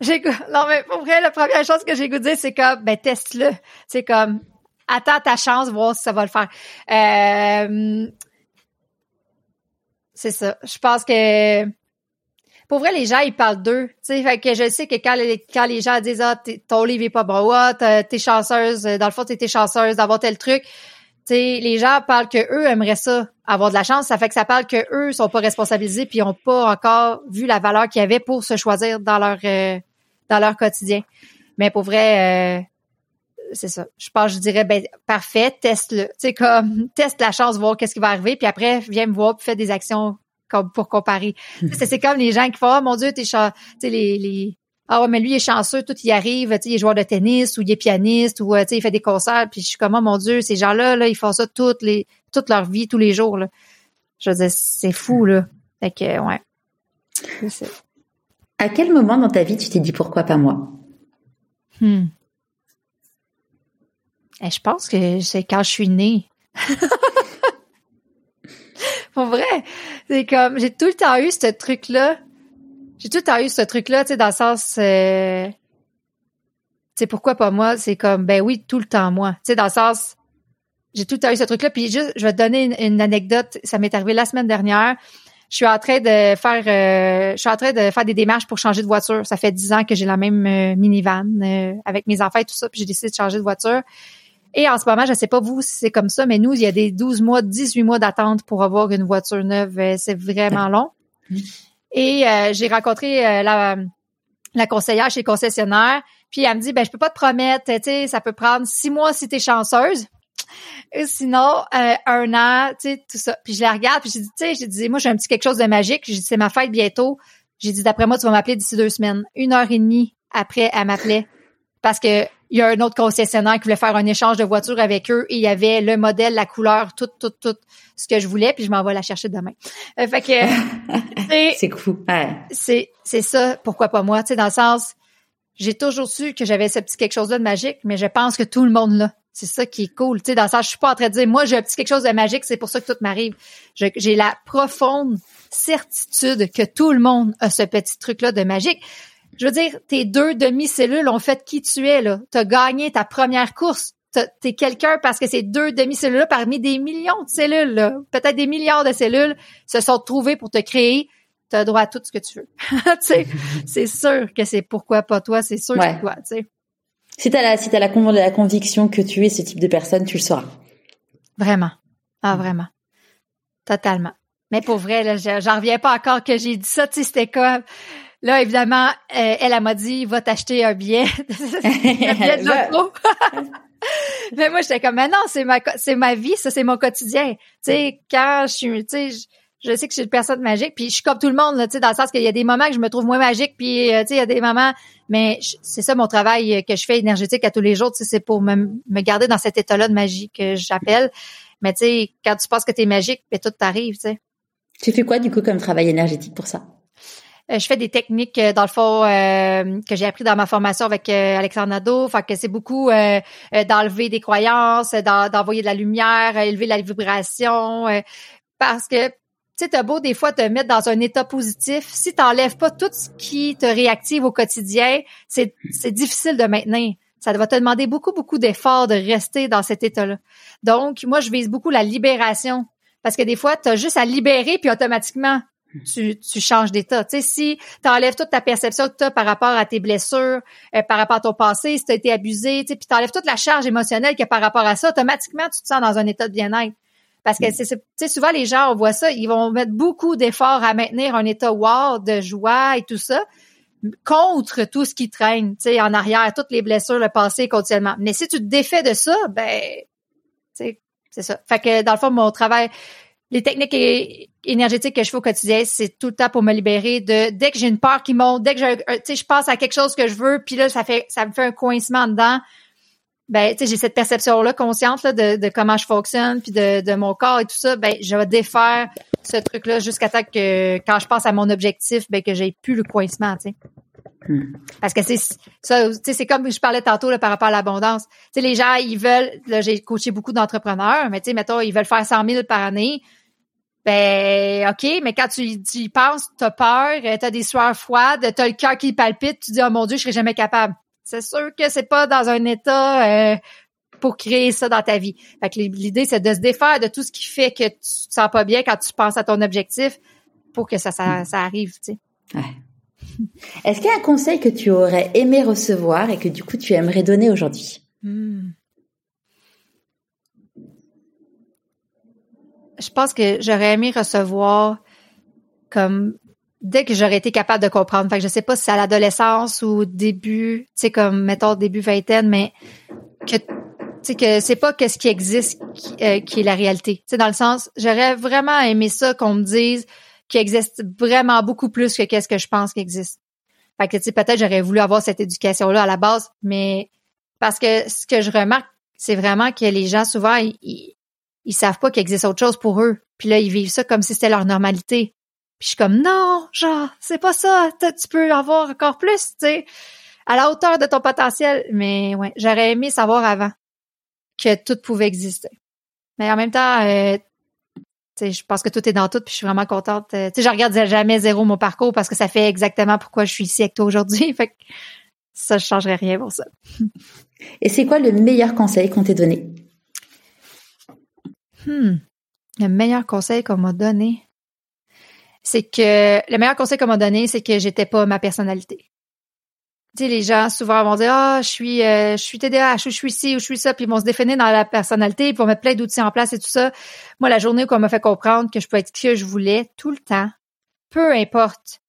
J'ai non mais pour vrai la première chose que j'ai goûté dire c'est comme ben teste-le c'est comme attends ta chance voir si ça va le faire euh, c'est ça je pense que pour vrai, les gens, ils parlent d'eux. Fait que je sais que quand les, quand les gens disent, ah, ton livre est pas bon, ah, t'es chanceuse, dans le fond, t'es chanceuse d'avoir tel truc. Les gens parlent que eux aimeraient ça, avoir de la chance. Ça fait que ça parle que eux sont pas responsabilisés puis ont pas encore vu la valeur qu'il y avait pour se choisir dans leur, euh, dans leur quotidien. Mais pour vrai, euh, c'est ça. Je pense, je dirais, ben, parfait, teste-le. Tu sais, comme, teste la chance, voir qu'est-ce qui va arriver, puis après, viens me voir, puis fais des actions comme pour comparer. c'est comme les gens qui font, oh mon Dieu, t'es chanceux, les, les, ah ouais, mais lui, il est chanceux, tout y arrive, tu sais, il est joueur de tennis ou il est pianiste ou, tu sais, il fait des concerts, puis je suis comme, oh mon Dieu, ces gens-là, là, ils font ça toutes les, toute leur vie, tous les jours, là. Je veux dire, c'est fou, là. Fait que, ouais. À quel moment dans ta vie tu t'es dit pourquoi pas moi? Hmm. Eh, je pense que c'est quand je suis née. Pour vrai, c'est comme j'ai tout le temps eu ce truc là. J'ai tout le temps eu ce truc là, tu sais dans le sens euh, tu sais pourquoi pas moi, c'est comme ben oui, tout le temps moi. Tu sais dans le sens j'ai tout le temps eu ce truc là puis juste je vais te donner une, anecdote, ça m'est arrivé la semaine dernière. Je suis en train de faire euh, je suis en train de faire des démarches pour changer de voiture. Ça fait dix ans que j'ai la même euh, minivan avec mes enfants et tout ça, puis j'ai décidé de changer de voiture. Et en ce moment, je ne sais pas vous si c'est comme ça, mais nous, il y a des 12 mois, 18 mois d'attente pour avoir une voiture neuve. Euh, c'est vraiment long. Et euh, j'ai rencontré euh, la, la conseillère chez le concessionnaire, puis elle me dit, ben je peux pas te promettre, tu sais, ça peut prendre six mois si tu es chanceuse. Et sinon, un an, tu sais, tout ça. Puis je la regarde, puis j'ai dit, tu sais, j'ai dit, moi, j'ai un petit quelque chose de magique. J'ai dit, c'est ma fête bientôt. J'ai dit, d'après moi, tu vas m'appeler d'ici deux semaines. Une heure et demie après, elle m'appelait parce que il y a un autre concessionnaire qui voulait faire un échange de voitures avec eux et il y avait le modèle, la couleur, tout, tout, tout ce que je voulais, puis je m'en vais la chercher demain. Euh, fait que c'est cool. C'est c'est ça. Pourquoi pas moi? Tu sais, dans le sens, j'ai toujours su que j'avais ce petit quelque chose là de magique, mais je pense que tout le monde l'a. C'est ça qui est cool. Tu sais, dans le sens, je suis pas en train de dire moi j'ai un petit quelque chose de magique, c'est pour ça que tout m'arrive. J'ai la profonde certitude que tout le monde a ce petit truc là de magique je veux dire, tes deux demi-cellules ont fait qui tu es, là. T'as gagné ta première course. T'es quelqu'un parce que ces deux demi-cellules-là, parmi des millions de cellules, peut-être des milliards de cellules, se sont trouvées pour te créer. Tu as droit à tout ce que tu veux. c'est sûr que c'est pourquoi pas toi, c'est sûr que c'est toi, tu sais. Si t'as la, si t'as la, la conviction que tu es ce type de personne, tu le sauras. Vraiment. Ah, vraiment. Totalement. Mais pour vrai, j'en reviens pas encore que j'ai dit ça, tu sais, c'était comme, Là, évidemment, euh, elle, elle m'a dit, va t'acheter un billet, un billet de mais moi, j'étais comme, mais non, c'est ma, c'est ma vie, ça, c'est mon quotidien. Tu sais, quand je suis, tu sais, je, sais que je suis une personne magique, puis je suis comme tout le monde, tu sais, dans le sens qu'il y a des moments que je me trouve moins magique, puis, euh, tu sais, il y a des moments, mais c'est ça mon travail que je fais énergétique à tous les jours, tu sais, c'est pour me, me garder dans cet état-là de magie que j'appelle. Mais tu sais, quand tu penses que t'es magique, puis tout t'arrive, tu sais. Tu fais quoi, du coup, comme travail énergétique pour ça? Euh, je fais des techniques euh, dans le fond euh, que j'ai appris dans ma formation avec Alexandre Nadeau. Fait que c'est beaucoup d'enlever des croyances, d'envoyer de la lumière, élever la vibration. parce que tu sais, t'as beau des fois te mettre dans un état positif, si t'enlèves pas tout ce qui te réactive au quotidien, c'est difficile de maintenir. Ça va te demander beaucoup, beaucoup d'efforts de rester dans cet état-là. Donc, moi, je vise beaucoup la libération. Parce que des fois, tu as juste à libérer, puis automatiquement, tu, tu changes d'état. Tu sais, si tu enlèves toute ta perception que tu as par rapport à tes blessures, euh, par rapport à ton passé, si tu as été abusé, tu sais, puis tu enlèves toute la charge émotionnelle qu'il y a par rapport à ça, automatiquement, tu te sens dans un état de bien-être. Parce que mm. c'est, tu sais, souvent les gens, on voit ça, ils vont mettre beaucoup d'efforts à maintenir un état wow, de joie et tout ça, contre tout ce qui traîne, tu sais, en arrière, toutes les blessures, le passé continuellement. Mais si tu te défais de ça, ben, tu sais, c'est ça. Fait que dans le fond, mon travail, les techniques énergétiques que je fais au quotidien, c'est tout le temps pour me libérer de dès que j'ai une peur qui monte, dès que je, tu sais, je pense à quelque chose que je veux, puis là ça fait ça me fait un coincement dedans. Ben, tu sais, j'ai cette perception là consciente là, de, de comment je fonctionne, puis de, de mon corps et tout ça. Ben, je vais défaire ce truc là jusqu'à temps que quand je pense à mon objectif, ben que j'ai plus le coincement, tu sais. Hmm. Parce que c'est ça, c'est comme je parlais tantôt là, par rapport à l'abondance. Tu sais, les gens, ils veulent, là, j'ai coaché beaucoup d'entrepreneurs, mais tu sais, mettons, ils veulent faire 100 000 par année. Ben, OK, mais quand tu, y penses, t'as peur, euh, t'as des sueurs froides, t'as le cœur qui palpite, tu dis, oh mon Dieu, je serai jamais capable. C'est sûr que c'est pas dans un état euh, pour créer ça dans ta vie. Fait que l'idée, c'est de se défaire de tout ce qui fait que tu te sens pas bien quand tu penses à ton objectif pour que ça, ça, ça arrive, tu sais. Ouais. Est-ce qu'il y a un conseil que tu aurais aimé recevoir et que du coup tu aimerais donner aujourd'hui? Hmm. Je pense que j'aurais aimé recevoir comme dès que j'aurais été capable de comprendre. Fait que je sais pas si c'est à l'adolescence ou début, tu sais comme mettons début vingtaine, mais que tu sais que c'est pas qu'est-ce qui existe qui, euh, qui est la réalité. Tu sais dans le sens, j'aurais vraiment aimé ça qu'on me dise qui existe vraiment beaucoup plus que qu'est-ce que je pense qu'il existe. Fait que, tu sais, peut-être j'aurais voulu avoir cette éducation-là à la base, mais parce que ce que je remarque, c'est vraiment que les gens, souvent, ils, ils, savent pas qu'il existe autre chose pour eux. Puis là, ils vivent ça comme si c'était leur normalité. Puis je suis comme, non, genre, c'est pas ça. Tu peux avoir encore plus, tu sais, à la hauteur de ton potentiel. Mais ouais, j'aurais aimé savoir avant que tout pouvait exister. Mais en même temps, euh, je pense que tout est dans tout, puis je suis vraiment contente. Euh, je regarde jamais zéro mon parcours parce que ça fait exactement pourquoi je suis ici avec toi aujourd'hui. Fait que ça, je changerais rien pour ça. Et c'est quoi le meilleur conseil qu'on t'ait donné? Hmm. Le meilleur conseil qu'on m'a donné, c'est que le meilleur conseil qu'on m'a donné, c'est que j'étais pas ma personnalité tu sais, les gens souvent vont dire ah je suis euh, je suis TDAH ou je suis ci ou je suis ça puis ils vont se définir dans la personnalité puis vont mettre plein d'outils en place et tout ça. Moi la journée où on m'a fait comprendre que je peux être qui je voulais tout le temps, peu importe.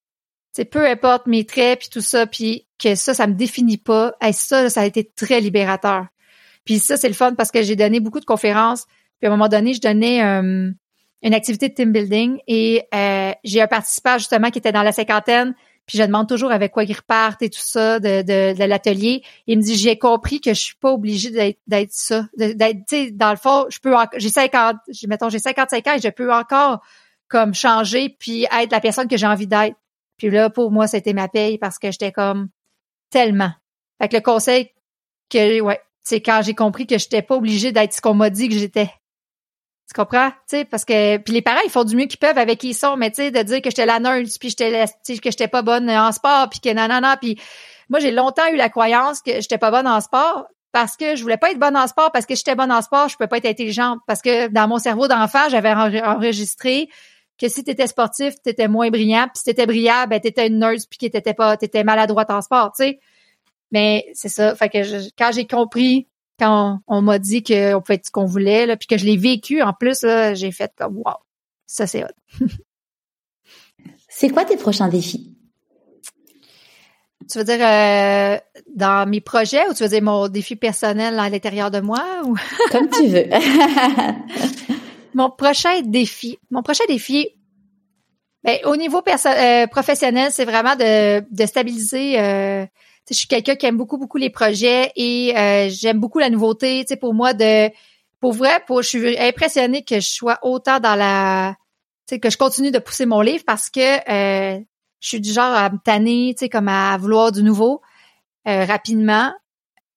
C'est peu importe mes traits puis tout ça puis que ça ça me définit pas. Et ça ça a été très libérateur. Puis ça c'est le fun parce que j'ai donné beaucoup de conférences puis à un moment donné je donnais euh, une activité de team building et euh, j'ai un participant justement qui était dans la cinquantaine puis je demande toujours avec quoi ils repartent et tout ça de, de, l'atelier. Il me dit j'ai compris que je suis pas obligée d'être ça, d'être dans le fond, je peux j'ai 50 mettons j'ai 55 ans et je peux encore comme changer puis être la personne que j'ai envie d'être. Puis là pour moi c'était ma paye parce que j'étais comme tellement. Fait que le conseil que ouais, c'est quand j'ai compris que j'étais pas obligée d'être ce qu'on m'a dit que j'étais. Tu comprends? Tu sais, parce que puis les parents, ils font du mieux qu'ils peuvent avec qui ils sont, mais tu sais, de dire que j'étais la nurse, puis j'étais que j'étais pas bonne en sport, puis que nanana, puis moi j'ai longtemps eu la croyance que j'étais pas bonne en sport parce que je voulais pas être bonne en sport parce que j'étais bonne en sport, je pouvais pas être intelligente parce que dans mon cerveau d'enfant, j'avais enregistré que si tu étais sportif, tu étais moins brillant, puis si tu étais brillant, ben tu étais une nurse puis que t'étais pas t'étais maladroite en sport, tu sais. Mais c'est ça, fait que quand j'ai compris quand on, m'a dit qu'on pouvait être ce qu'on voulait, là, puis que je l'ai vécu en plus, j'ai fait comme wow, ça c'est hot. c'est quoi tes prochains défis? Tu veux dire euh, dans mes projets ou tu veux dire mon défi personnel à l'intérieur de moi? Ou... Comme tu veux. mon prochain défi. Mon prochain défi, ben, au niveau euh, professionnel, c'est vraiment de, de stabiliser euh, je suis quelqu'un qui aime beaucoup beaucoup les projets et euh, j'aime beaucoup la nouveauté. Tu sais, pour moi de pour vrai, pour je suis impressionnée que je sois autant dans la tu sais que je continue de pousser mon livre parce que euh, je suis du genre à me tanner, tu sais comme à vouloir du nouveau euh, rapidement.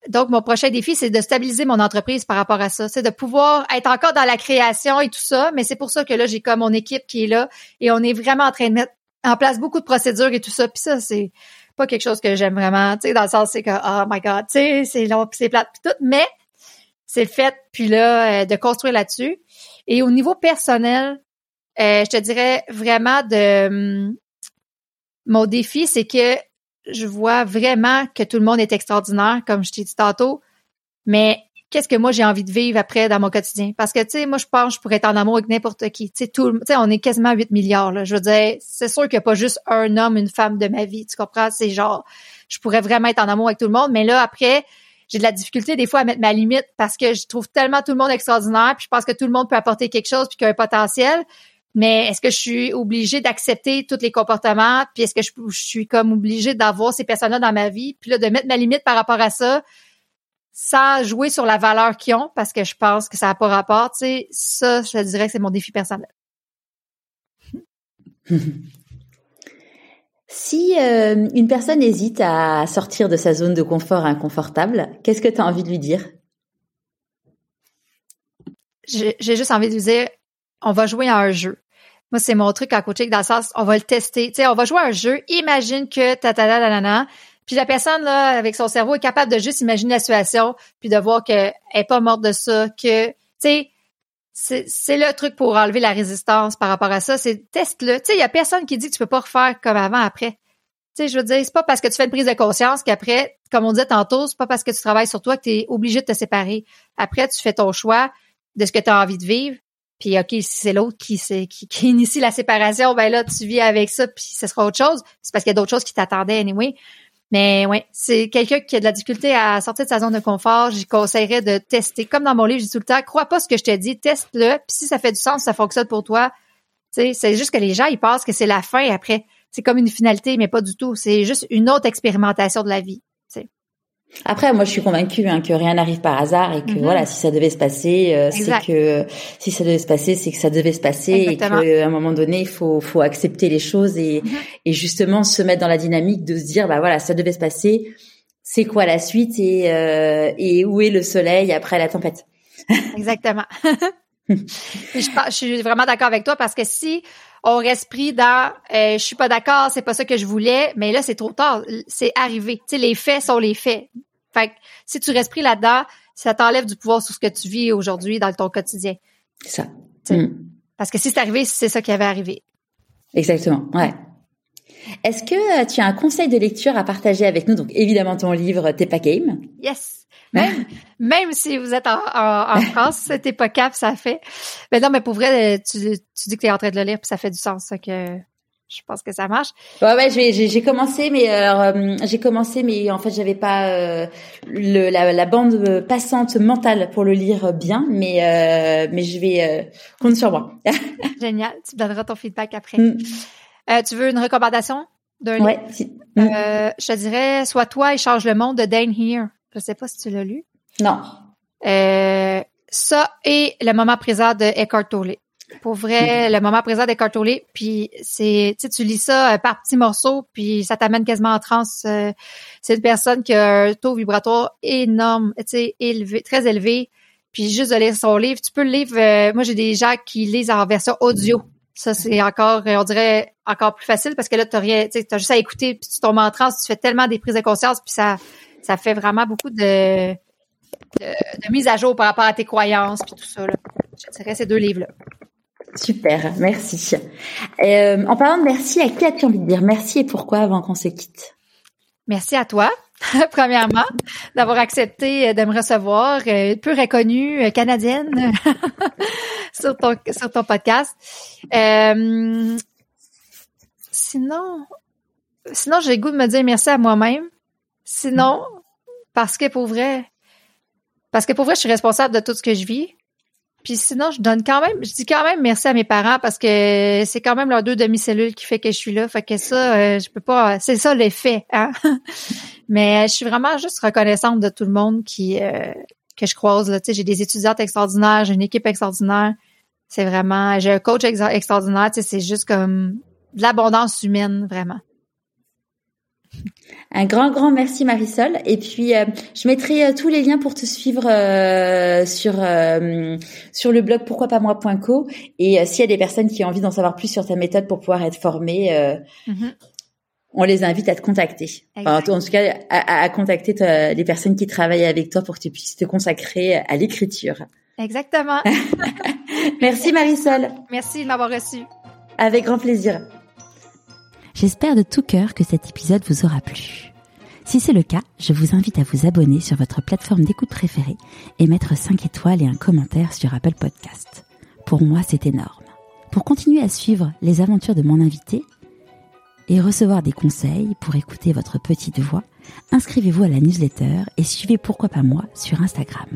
Donc mon prochain défi c'est de stabiliser mon entreprise par rapport à ça, c'est de pouvoir être encore dans la création et tout ça, mais c'est pour ça que là j'ai comme mon équipe qui est là et on est vraiment en train de mettre en place beaucoup de procédures et tout ça. Puis ça c'est pas quelque chose que j'aime vraiment, tu sais, dans le sens c'est que oh my god, tu sais, c'est long, c'est plate puis tout, mais c'est fait puis là euh, de construire là-dessus. Et au niveau personnel, je te dirais vraiment de hum, mon défi, c'est que je vois vraiment que tout le monde est extraordinaire, comme je t'ai dit tantôt, mais qu'est-ce que moi j'ai envie de vivre après dans mon quotidien? Parce que, tu sais, moi, je pense que je pourrais être en amour avec n'importe qui. Tu sais, tout, tu sais, on est quasiment 8 milliards, là. Je veux dire, c'est sûr qu'il n'y a pas juste un homme, une femme de ma vie. Tu comprends? C'est genre, je pourrais vraiment être en amour avec tout le monde, mais là, après, j'ai de la difficulté des fois à mettre ma limite parce que je trouve tellement tout le monde extraordinaire, puis je pense que tout le monde peut apporter quelque chose puis qu'il y a un potentiel. Mais est-ce que je suis obligée d'accepter tous les comportements? Puis est-ce que je, je suis comme obligée d'avoir ces personnes-là dans ma vie? Puis là, de mettre ma limite par rapport à ça, sans jouer sur la valeur qu'ils ont, parce que je pense que ça n'a pas rapport, tu sais, ça, je dirais que c'est mon défi personnel. si euh, une personne hésite à sortir de sa zone de confort inconfortable, qu'est-ce que tu as envie de lui dire? J'ai juste envie de lui dire, on va jouer à un jeu. Moi, c'est mon truc à coaching dans le sens, on va le tester. Tu sais, on va jouer à un jeu. Imagine que ta ta ta puis la personne, là, avec son cerveau, est capable de juste imaginer la situation, puis de voir qu'elle est pas morte de ça, que, tu sais, c'est le truc pour enlever la résistance par rapport à ça, c'est teste-le. Tu sais, il y a personne qui dit que tu peux pas refaire comme avant après. Tu sais, je veux dire, c'est pas parce que tu fais une prise de conscience qu'après, comme on disait tantôt, c'est pas parce que tu travailles sur toi que tu es obligé de te séparer. Après, tu fais ton choix de ce que tu as envie de vivre. Puis OK, si c'est l'autre qui, qui, qui initie la séparation, ben là, tu vis avec ça, puis ce sera autre chose. C'est parce qu'il y a d'autres choses qui t'attendaient anyway. Mais oui, c'est quelqu'un qui a de la difficulté à sortir de sa zone de confort. J'y conseillerais de tester. Comme dans mon livre, je dis tout le temps, crois pas ce que je te dis, teste-le. Puis si ça fait du sens, ça fonctionne pour toi. c'est juste que les gens, ils pensent que c'est la fin après. C'est comme une finalité, mais pas du tout. C'est juste une autre expérimentation de la vie. Après, moi, je suis convaincue hein, que rien n'arrive par hasard et que mhm. voilà, si ça devait se passer, euh, c'est que si ça devait se passer, c'est que ça devait se passer et qu'à un moment donné, il faut faut accepter les choses et mhm. et justement se mettre dans la dynamique de se dire bah voilà, ça devait se passer. C'est quoi la suite et euh, et où est le soleil après la tempête? Exactement. je, je suis vraiment d'accord avec toi parce que si on reste pris dans euh, je suis pas d'accord, c'est pas ça que je voulais, mais là c'est trop tard, c'est arrivé. Tu sais les faits sont les faits. Fait que si tu restes pris là-dedans, ça t'enlève du pouvoir sur ce que tu vis aujourd'hui dans ton quotidien. C'est ça. Mm. Parce que si c'est arrivé, c'est ça qui avait arrivé. Exactement. Ouais. Est-ce que tu as un conseil de lecture à partager avec nous? Donc évidemment ton livre T'es pas game. Yes. Même, même si vous êtes en, en, France, c'était pas cap, ça fait. Mais non, mais pour vrai, tu, tu dis que tu es en train de le lire, puis ça fait du sens, ça que je pense que ça marche. Ouais, ouais, j'ai commencé, mais euh, j'ai commencé, mais en fait, j'avais pas euh, le, la, la, bande passante mentale pour le lire bien, mais euh, mais je vais euh, compte sur moi. Génial, tu donneras ton feedback après. Mm. tu veux une recommandation d'un ouais, mm. je te dirais, sois toi et change le monde de Dane Here. Je sais pas si tu l'as lu. Non. Euh, ça et le moment présent de Eckhart Tolle. Pour vrai, le moment présent d'Eckhart Tolle, puis c'est, tu sais, tu lis ça euh, par petits morceaux, puis ça t'amène quasiment en transe. Euh, c'est une personne qui a un taux vibratoire énorme, tu sais, élevé, très élevé. Puis juste de lire son livre, tu peux le lire. moi, j'ai des gens qui lisent en version audio. Ça, c'est encore, on dirait, encore plus facile parce que là, t'as rien, tu as juste à écouter, puis tu tombes en transe, tu fais tellement des prises de conscience, puis ça, ça fait vraiment beaucoup de, de, mise à jour par rapport à tes croyances puis tout ça. Là. Je dirais ces deux livres-là. Super, merci. Euh, en parlant de merci, à qui as-tu envie de dire merci et pourquoi avant qu'on se quitte? Merci à toi, premièrement, d'avoir accepté de me recevoir, euh, peu reconnue, euh, canadienne, sur, ton, sur ton podcast. Euh, sinon, sinon j'ai le goût de me dire merci à moi-même Sinon, parce que pour vrai, parce que pour vrai, je suis responsable de tout ce que je vis. Puis sinon, je donne quand même, je dis quand même merci à mes parents parce que c'est quand même leurs deux demi-cellules qui fait que je suis là. Fait que ça, euh, je peux pas, c'est ça l'effet, hein. Mais je suis vraiment juste reconnaissante de tout le monde qui euh, que je croise là. Tu sais, j'ai des étudiantes extraordinaires, j'ai une équipe extraordinaire. C'est vraiment, j'ai un coach extraordinaire. Tu sais, c'est juste comme de l'abondance humaine, vraiment. Un grand, grand merci Marisol. Et puis, euh, je mettrai euh, tous les liens pour te suivre euh, sur sur le blog pourquoi-pas-moi.co. Et s'il y a des personnes qui ont envie d'en savoir plus sur ta méthode pour pouvoir être formées, mm-hmm. on les invite à te contacter. en tout cas, à, à contacter les personnes qui travaillent avec toi pour que tu puisses te consacrer à l'écriture. Exactement. Merci Marisol. Merci de m'avoir reçu. Avec grand plaisir. J'espère de tout cœur que cet épisode vous aura plu. Si c'est le cas, je vous invite à vous abonner sur votre plateforme d'écoute préférée et mettre 5 étoiles et un commentaire sur Apple Podcast. Pour moi, c'est énorme. Pour continuer à suivre les aventures de mon invité et recevoir des conseils pour écouter votre petite voix, inscrivez-vous à la newsletter et suivez Pourquoi pas moi sur Instagram.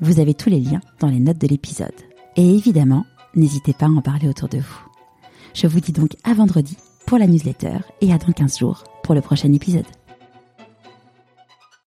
Vous avez tous les liens dans les notes de l'épisode. Et évidemment, n'hésitez pas à en parler autour de vous. Je vous dis donc à vendredi pour la newsletter et à dans 15 jours pour le prochain épisode.